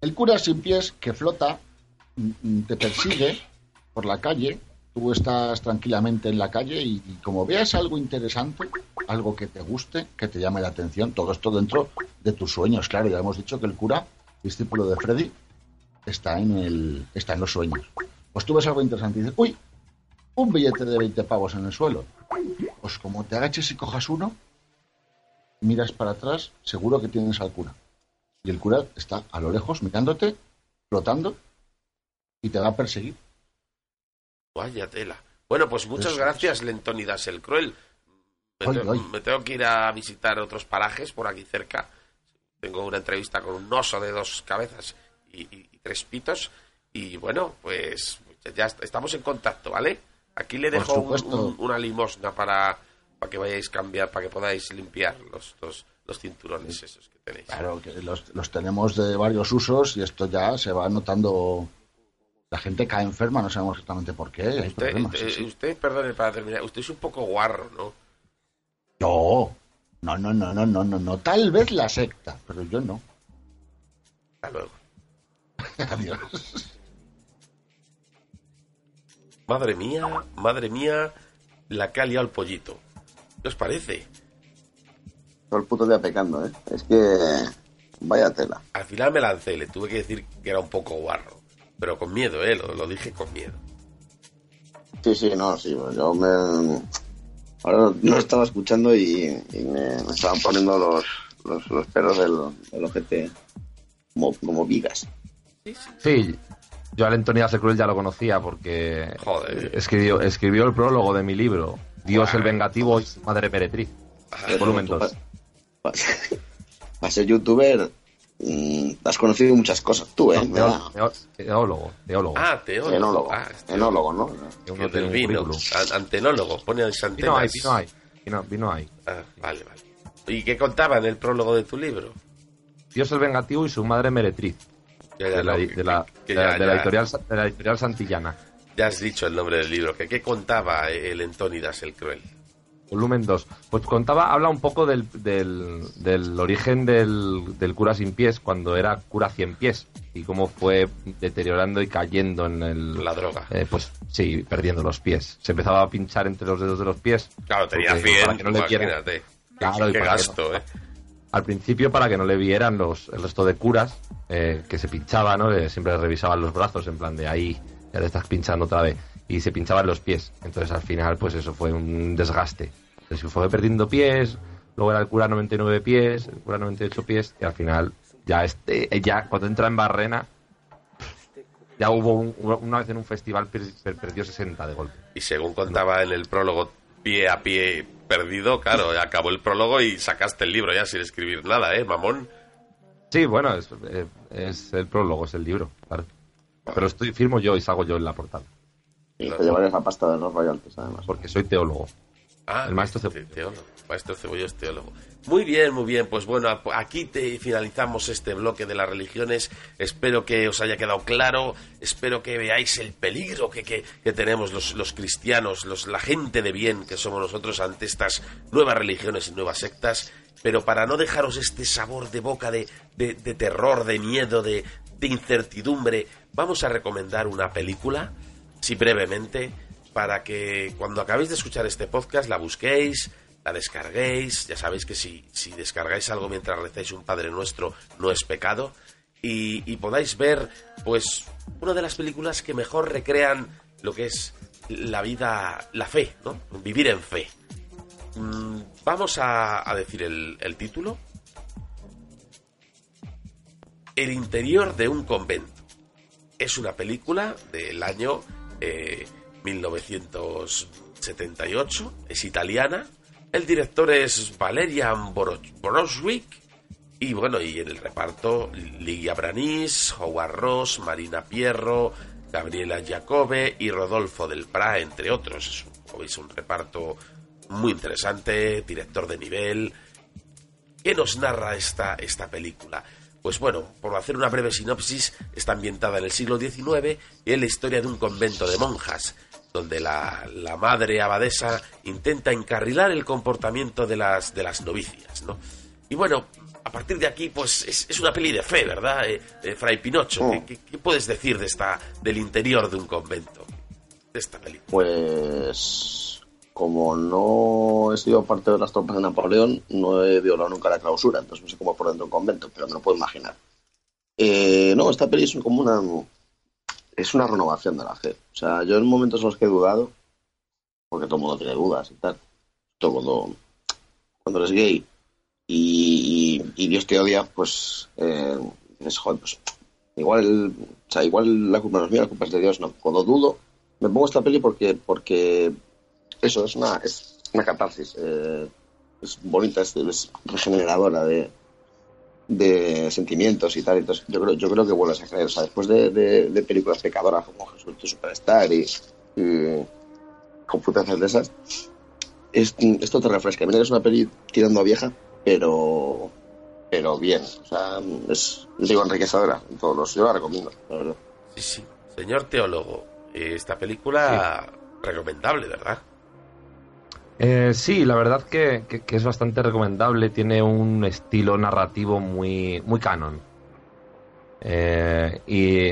El cura sin pies que flota mm, mm, te persigue por la calle. Tú estás tranquilamente en la calle y, y como veas algo interesante, algo que te guste, que te llame la atención, todo esto dentro de tus sueños. Claro, ya hemos dicho que el cura, discípulo de Freddy, está en, el, está en los sueños. Pues tú ves algo interesante y dices, uy, un billete de 20 pavos en el suelo. Pues como te agaches y cojas uno, miras para atrás, seguro que tienes al cura. Y el cura está a lo lejos mirándote, flotando, y te va a perseguir. Vaya tela. Bueno, pues muchas Eso gracias, Lentonidas el Cruel. Me, te- me tengo que ir a visitar otros parajes por aquí cerca. Tengo una entrevista con un oso de dos cabezas y tres pitos. Y bueno, pues ya est- estamos en contacto, ¿vale? Aquí le dejo un- una limosna para, para que vayáis a cambiar, para que podáis limpiar los, los, los cinturones esos que tenéis. Claro, que los, los tenemos de varios usos y esto ya se va notando. La gente cae enferma, no sabemos exactamente por qué. Hay Usted, problemas. usted- sí, sí. usted, perdone para terminar, usted es un poco guarro, ¿no? No, no, no, no, no, no, no, no. Tal vez la secta, pero yo no. Hasta luego. Adiós. Madre mía, madre mía, la que ha liado el pollito. ¿Qué os parece? Todo el puto día pecando, ¿eh? Es que. Vaya tela. Al final me lancé, le tuve que decir que era un poco guarro. Pero con miedo, ¿eh? Lo, lo dije con miedo. Sí, sí, no, sí. pues Yo me. Ahora no estaba escuchando y, y me, me estaban poniendo los, los, los perros del, del ojete como, como vigas. Sí, yo al Antonidas el Cruel ya lo conocía porque Joder. escribió, escribió el prólogo de mi libro, Dios el Vengativo y su Madre Meretriz, volumen 2. Para ser youtuber, mm, has conocido muchas cosas tú, ¿eh? Da- Teólogo, teólogo. Ah, teólogo. Enólogo. Ah, este- Enólogo, ¿no? Que del vino. Antenólogo, pone Vino hay, vino hay, vino, vino hay. Ah, vale, vale. ¿Y qué contaba en el prólogo de tu libro? Dios el Vengativo y su Madre Meretriz, de la, que editorial, Santillana. Ya has dicho el nombre del libro. ¿Qué, qué contaba el Entónidas el Cruel? Volumen 2. Pues contaba, habla un poco del, del, del origen del, del cura sin pies cuando era cura cien pies y cómo fue deteriorando y cayendo en el... La droga. eh, pues sí, perdiendo los pies. Se empezaba a pinchar entre los dedos de los pies. Claro, tenía porque 100, para que no le imagínate. Claro, y qué que gasto, no- ¿eh? Al principio para que no le vieran los, el resto de curas eh, que se pinchaban, ¿no? Siempre revisaban los brazos en plan de ahí, ya te estás pinchando otra vez. Y se pinchaban los pies. Entonces al final pues eso fue un desgaste. Entonces fue perdiendo pies, luego era el cura 99 pies, el cura 98 pies y al final ya este, ya cuando entra en barrena Ya hubo un- una vez en un festival per- per- perdió 60 de golpe. Y según contaba en el prólogo, pie a pie perdido, claro, acabó el prólogo y sacaste el libro ya sin escribir nada, ¿eh, mamón? Sí, bueno, es, eh, es el prólogo, es el libro, claro. Pero estoy firmo yo y salgo yo en la portada. Y te llevarías la pasta de los royalties, además. Porque soy teólogo. Ah, El maestro te- teólogo. Maestro Cebolla es teólogo. Muy bien, muy bien. Pues bueno, aquí te finalizamos este bloque de las religiones. Espero que os haya quedado claro. Espero que veáis el peligro que, que, que tenemos los, los cristianos, los, la gente de bien que somos nosotros ante estas nuevas religiones y nuevas sectas. Pero para no dejaros este sabor de boca de, de, de terror, de miedo, de, de incertidumbre, vamos a recomendar una película, si brevemente, para que cuando acabéis de escuchar este podcast la busquéis, la descarguéis. Ya sabéis que si, si descargáis algo mientras rezáis un Padre Nuestro no es pecado. Y, podáis ver, pues, una de las películas que mejor recrean lo que es la vida, la fe, ¿no? Vivir en fe. Mm, vamos a, a decir el, el título. El interior de un convento. Es una película del año eh, 1978, es italiana. El director es Valerian Boro- Boroswick. Y bueno, y en el reparto Ligia Branis, Howard Ross, Marina Pierro, Gabriela Jacobe y Rodolfo del Pra, entre otros. Es un, un reparto muy interesante, director de nivel. ¿Qué nos narra esta, esta película? Pues bueno, por hacer una breve sinopsis, está ambientada en el siglo XIX y es la historia de un convento de monjas, donde la, la madre abadesa intenta encarrilar el comportamiento de las, de las novicias, ¿no? Y bueno, a partir de aquí, pues es, es una peli de fe, ¿verdad? Eh, eh, Fray Pinocho, ¿qué, qué, qué puedes decir de esta, del interior de un convento? De esta película. Pues como no he sido parte de las tropas de Napoleón, no he violado nunca la clausura, entonces no sé cómo es por dentro de un convento, pero me lo puedo imaginar. Eh, no, esta peli es como una es una renovación de la fe. O sea, yo en momentos en los que he dudado, porque todo el mundo tiene dudas y tal, todo cuando, cuando eres gay y, Dios te odia, pues, eh, dices, joder, pues igual, o sea, igual la culpa no es mía, la culpa es de Dios, no. Cuando dudo, me pongo esta peli porque, porque eso es una, es una catarsis, eh, es bonita, es, es regeneradora de, de sentimientos y tal. Entonces, yo creo, yo creo que vuelves a creer. O sea, después de, de- de películas pecadoras como Jesús tu Superstar y, y computaciones de esas, es- esto te refresca. Mira que es una peli tirando a vieja, pero pero bien. O sea, es, digo, enriquecedora. En todos los, yo la recomiendo, la verdad. Sí, sí. Señor teólogo, esta película recomendable, ¿verdad? Eh, sí, la verdad que, es bastante recomendable. Tiene un estilo narrativo muy, muy canon. Eh, y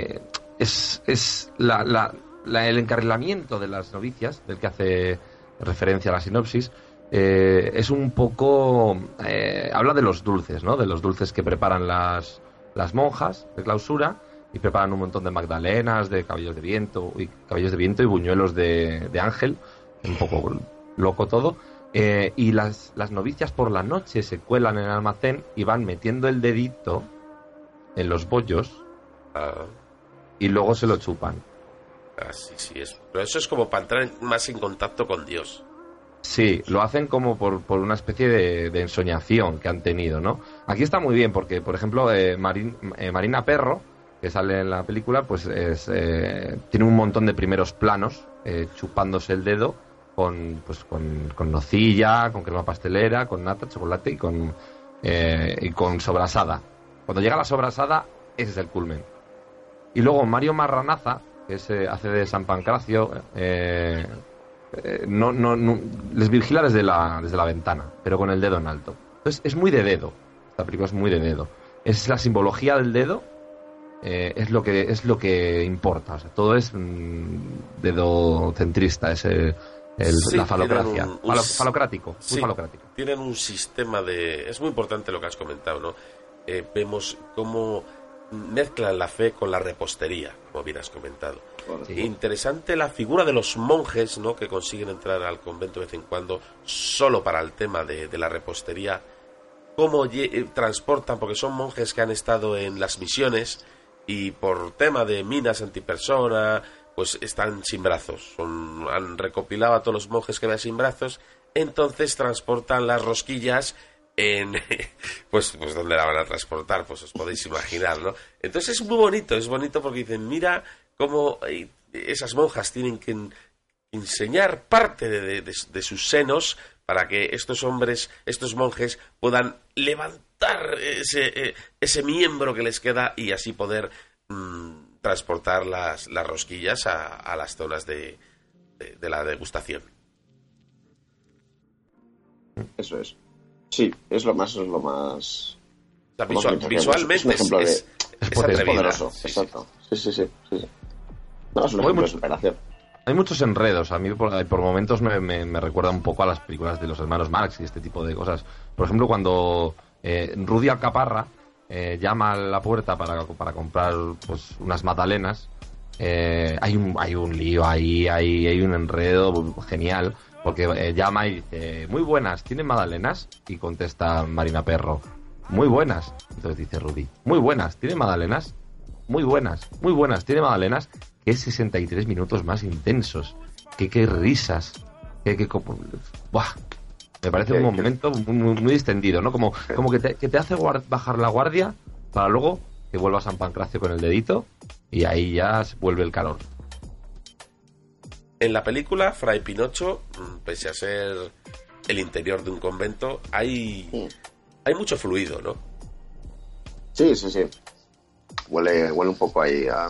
es, es la- el encarrilamiento de las novicias, del que hace referencia a la sinopsis, eh, es un poco... eh, habla de los dulces, ¿no? De los dulces que preparan las, las monjas de clausura y preparan un montón de magdalenas, de cabellos de viento y cabellos de viento y buñuelos de, de ángel, un poco loco todo. Eh, y las, las novicias por la noche se cuelan en el almacén y van metiendo el dedito en los bollos y luego se lo chupan. Ah, sí, sí. Es, pero eso es como para entrar en- más en contacto con Dios. Sí, lo hacen como por, por una especie de, de ensoñación que han tenido, ¿no? Aquí está muy bien porque, por ejemplo, eh, eh, Marina Perro, que sale en la película, pues es, eh, tiene un montón de primeros planos eh, chupándose el dedo con, pues, con, con nocilla, con crema pastelera, con nata, chocolate y con, eh, y con sobrasada. Cuando llega la sobrasada, ese es el culmen. Y luego Mario Marranaza, que es, eh, hace de San Pancracio, eh, eh, no, no, no- les vigila desde la, desde la ventana, pero con el dedo en alto. Entonces es muy de dedo. Esta película es muy de dedo. Es la simbología del dedo, eh, es lo que es lo que importa. Todo es mm, dedo centrista, es el- Sí, la falocracia. tienen un- un Falo- s- falocrático, muy falocrático. Tienen un sistema de... Es muy importante lo que has comentado, ¿no? Eh, vemos cómo mezclan la fe con la repostería, como bien has comentado. Interesante la figura de los monjes, ¿no? Que consiguen entrar al convento de vez en cuando solo para el tema de, de la repostería. Cómo eh, transportan, porque son monjes que han estado en las misiones y por tema de minas antipersona, pues están sin brazos. Son, han recopilado a todos los monjes que vean sin brazos, entonces transportan las rosquillas en <laughs> pues pues dónde la van a transportar pues os podéis imaginar no entonces es muy bonito es bonito porque dicen mira cómo eh, esas monjas tienen que en- enseñar parte de- de sus senos para que estos hombres estos monjes puedan levantar ese eh, ese miembro que les queda y así poder mm, transportar las, las rosquillas a, a las zonas de, de- de la degustación Eso es. Sí, es lo más, es lo más. O sea, lo visual- visualmente es, es- es- es poderoso, Sí, exacto. Sí, sí, sí, sí, sí. No, es un Hay ejemplo de mucho- superación. Hay muchos enredos. A mí por, por momentos me, me- me recuerda un poco a las películas de los hermanos Marx y este tipo de cosas. Por ejemplo, cuando eh, Rudy Alcaparra eh, llama a la puerta para, para comprar pues, unas magdalenas, eh, hay, un, hay un lío ahí, hay, hay un enredo genial. Porque eh, llama y dice, muy buenas, ¿tienen magdalenas? Y contesta Marina Perro, muy buenas. Entonces dice Rudy, muy buenas, ¿tienen magdalenas? Muy buenas, muy buenas, ¿tiene magdalenas? Qué 63 minutos más intensos. Qué, qué risas. Qué, qué Buah. Me parece un momento muy, muy- muy distendido, ¿no? Como, como que, te, que te hace bajar la guardia para luego que vuelva San Pancracio con el dedito y ahí ya se vuelve el calor. En la película, Fray Pinocho, mm, pese a ser el interior de un convento, hay, hay mucho fluido, ¿no? Sí, sí, sí. Huele, huele un poco ahí a.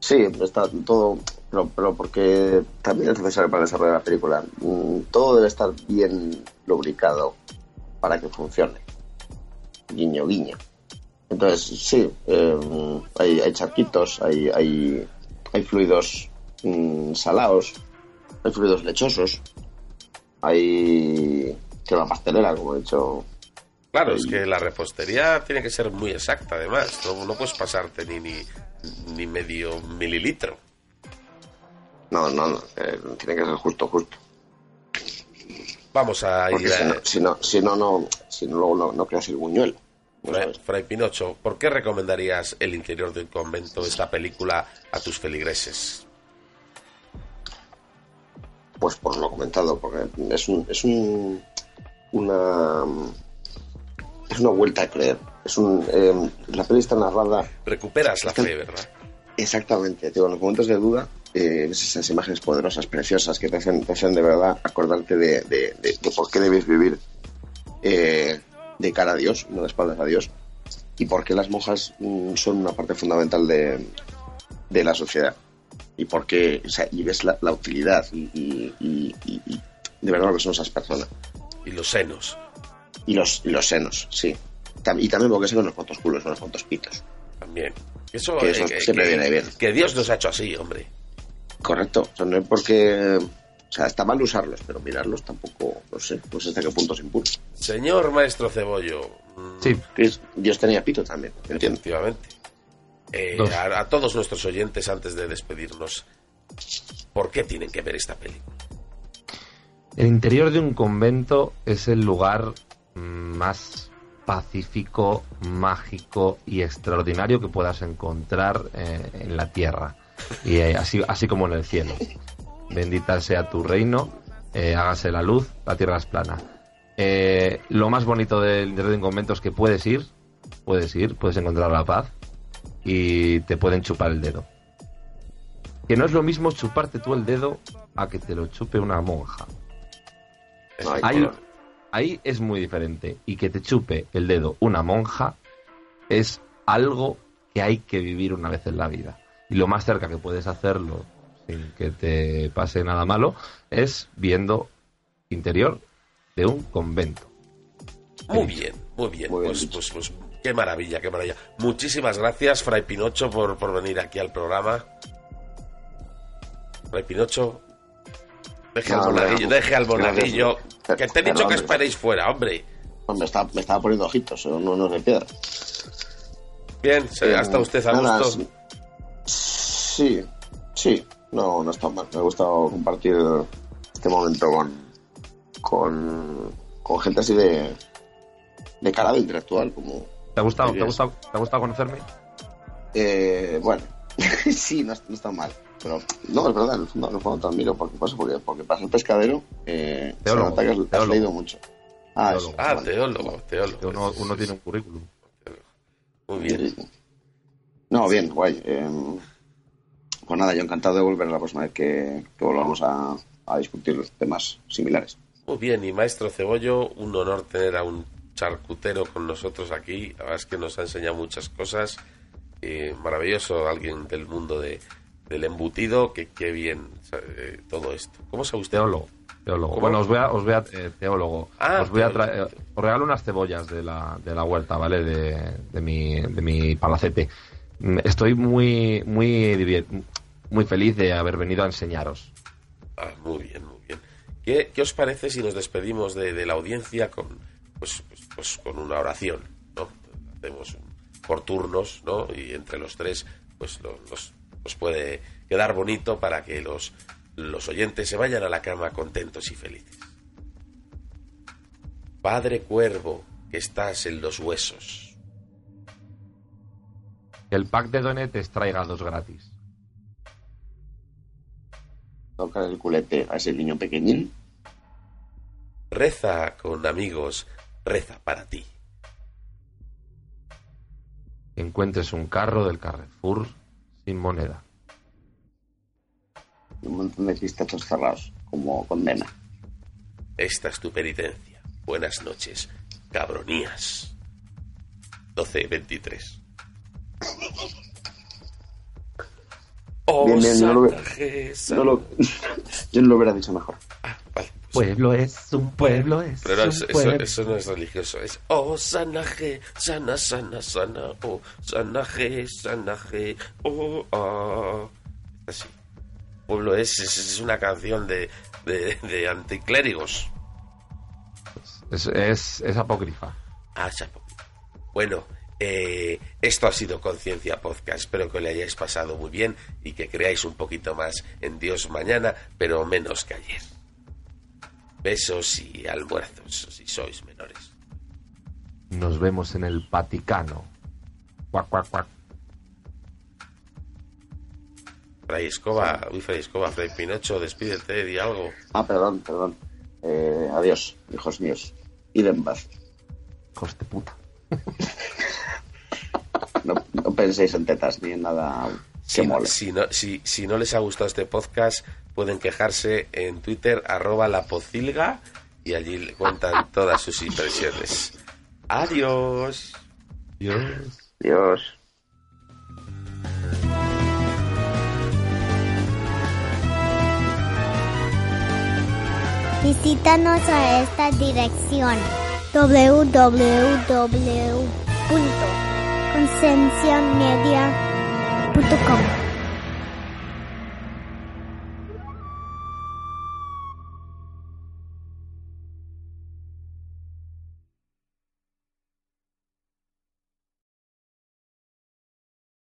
Sí, está todo. Pero, pero porque también es necesario para el desarrollo de la película. Mm, Todo debe estar bien lubricado para que funcione. Guiño, guiño. Entonces, sí, eh, hay, hay charquitos, hay, hay, hay fluidos mm, salados, hay fluidos lechosos, hay crema pastelera, como he dicho Claro, es que la repostería tiene que ser muy exacta, además. No, no puedes pasarte ni, ni, ni medio mililitro. No, no, no, eh, tiene que ser justo, justo. Vamos a Porque ir si a... no, si no, si no, no, si no, luego no, no creas el buñuelo. Fray, Fray Pinocho, ¿por qué recomendarías el interior de un convento, esta película, a tus feligreses? Pues por lo comentado, porque es un, es un, una, es una vuelta a creer. Es un, eh, la peli está narrada Recuperas la fe, ¿verdad? Exactamente, digo, en los momentos de duda, eh, esas imágenes poderosas, preciosas, que te hacen, te hacen de verdad acordarte de, de- de- de por qué debes vivir eh, de cara a Dios, no de espaldas a Dios, y por qué las monjas mm, son una parte fundamental de, de la sociedad. Y por qué, o sea, y ves la, la utilidad y, y- y- y- de verdad lo que son esas personas. Y los senos. Y los, y los senos, sí. Y también porque ven unos cuantos culos, unos cuantos pitos. También. Eso, Que eso eh, siempre que- viene bien. Que Dios nos ha hecho así, hombre. Correcto. O sea, no es porque. O sea, está mal usarlos, pero mirarlos tampoco, no sé, no sé hasta qué punto es impuro. Señor Maestro Cebollo. mm, Sí. Dios tenía pito también, entiendo. Efectivamente. Eh, a todos nuestros oyentes, antes de despedirnos, ¿por qué tienen que ver esta película? El interior de un convento es el lugar mm, más pacífico, mágico y extraordinario que puedas encontrar eh, en la tierra. Y eh, así, así como en el cielo. Bendita sea tu reino, eh, hágase la luz, la tierra es plana. Eh, lo más bonito del interior de un convento es que puedes ir, puedes ir, puedes encontrar la paz y te pueden chupar el dedo. Que no es lo mismo chuparte tú el dedo a que te lo chupe una monja. Ay, Ahí, ahí es muy diferente. Y que te chupe el dedo una monja es algo que hay que vivir una vez en la vida. Y lo más cerca que puedes hacerlo sin que te pase nada malo es viendo interior de un convento. Muy bien, muy bien. pues, pues, pues, qué maravilla, qué maravilla. Muchísimas gracias, Fray Pinocho, por, por venir aquí al programa. Fray Pinocho, deje al No, monaguillo, deje al monaguillo. Que te he dicho que esperéis fuera, hombre. Me estaba, me estaba poniendo ojitos, no, no, no es de piedra. Bien, se- Eh, ¿ha estado usted a nada, gusto? Sí, sí, no, no está mal. Me ha gustado compartir este momento con, con, con gente así de, de calado intelectual, como ¿Te ha gustado, te ha gustado, te ha gustado conocerme? Eh, bueno, <laughs> sí, no, no está mal. Pero no, es verdad, en el fondo, en el fondo te admiro porque pasa, porque, porque para ser pescadero eh, se Teólogo, nota que has, has teólogo. leído mucho. Ah, eso, Ah, vale. teólogo, teólogo. Uno, uno tiene un currículum. Muy bien. No, bien, guay. Eh, pues nada, yo encantado de volver la próxima vez que, que volvamos a, a discutir temas similares. Muy bien, y maestro Cebollo, un honor tener a un charcutero con nosotros aquí. La verdad es que nos ha enseñado muchas cosas. Eh, maravilloso, alguien del mundo de, del embutido, que qué bien eh, todo esto. ¿Cómo sabe usted? Teólogo. Teólogo. ¿Cómo? Bueno, os voy a, os voy a eh, teólogo. Ah, os voy a traer, os regalo unas cebollas de la, de la huerta, ¿vale? De, de mi, de mi palacete. Mm, Estoy muy, muy, muy feliz de haber venido a enseñaros. Ah, muy bien, muy bien. ¿Qué, qué os parece si nos despedimos de, de la audiencia con, pues, pues, pues con una oración? ¿no? Hacemos un- por turnos, ¿no? Y entre los tres, pues lo- los, nos puede quedar bonito para que los, los oyentes se vayan a la cama contentos y felices. Padre Cuervo, que estás en los huesos. Que el pack de donetes traiga dos gratis. Tocar el culete a ese niño pequeñín. Reza con amigos, reza para ti. Encuentres un carro del Carrefour sin moneda. Y un montón de pistachos cerrados, como condena. Esta es tu penitencia. Buenas noches, cabronías. 12-23. <laughs> Oh, Bien, bien, no lo, no yo no <laughs> lo hubiera dicho mejor. Pueblo es un pueblo, es Pero un eso, eso- pueblo. eso no es religioso, es Oh sanaje, sana, sana, sana, oh sanaje, sanaje, oh ah. Así. Pueblo es, es, es una canción de, de, de anticlérigos. Es, es, es apócrifa. Ah, chapo. Bueno, eh, esto ha sido Conciencia Podcast. Espero que le hayáis pasado muy bien y que creáis un poquito más en Dios mañana, pero menos que ayer. Besos y almuerzos si sois menores. Nos vemos en el Vaticano. Cuac, cuac, cuac. Fray Escoba, uy, Fray Escoba, Fray Pinocho, despídete, di algo. Ah, perdón, perdón. Eh, adiós, hijos míos. Id en paz. Hijos de puta. <laughs> No, no penséis en tetas ni en nada que Si, mole. si no, si, si no les ha gustado este podcast, pueden quejarse en Twitter, arroba la pocilga, y allí le cuentan <laughs> todas sus impresiones. Adiós. Adiós. Dios. Visítanos a esta dirección www.concienciamedia.com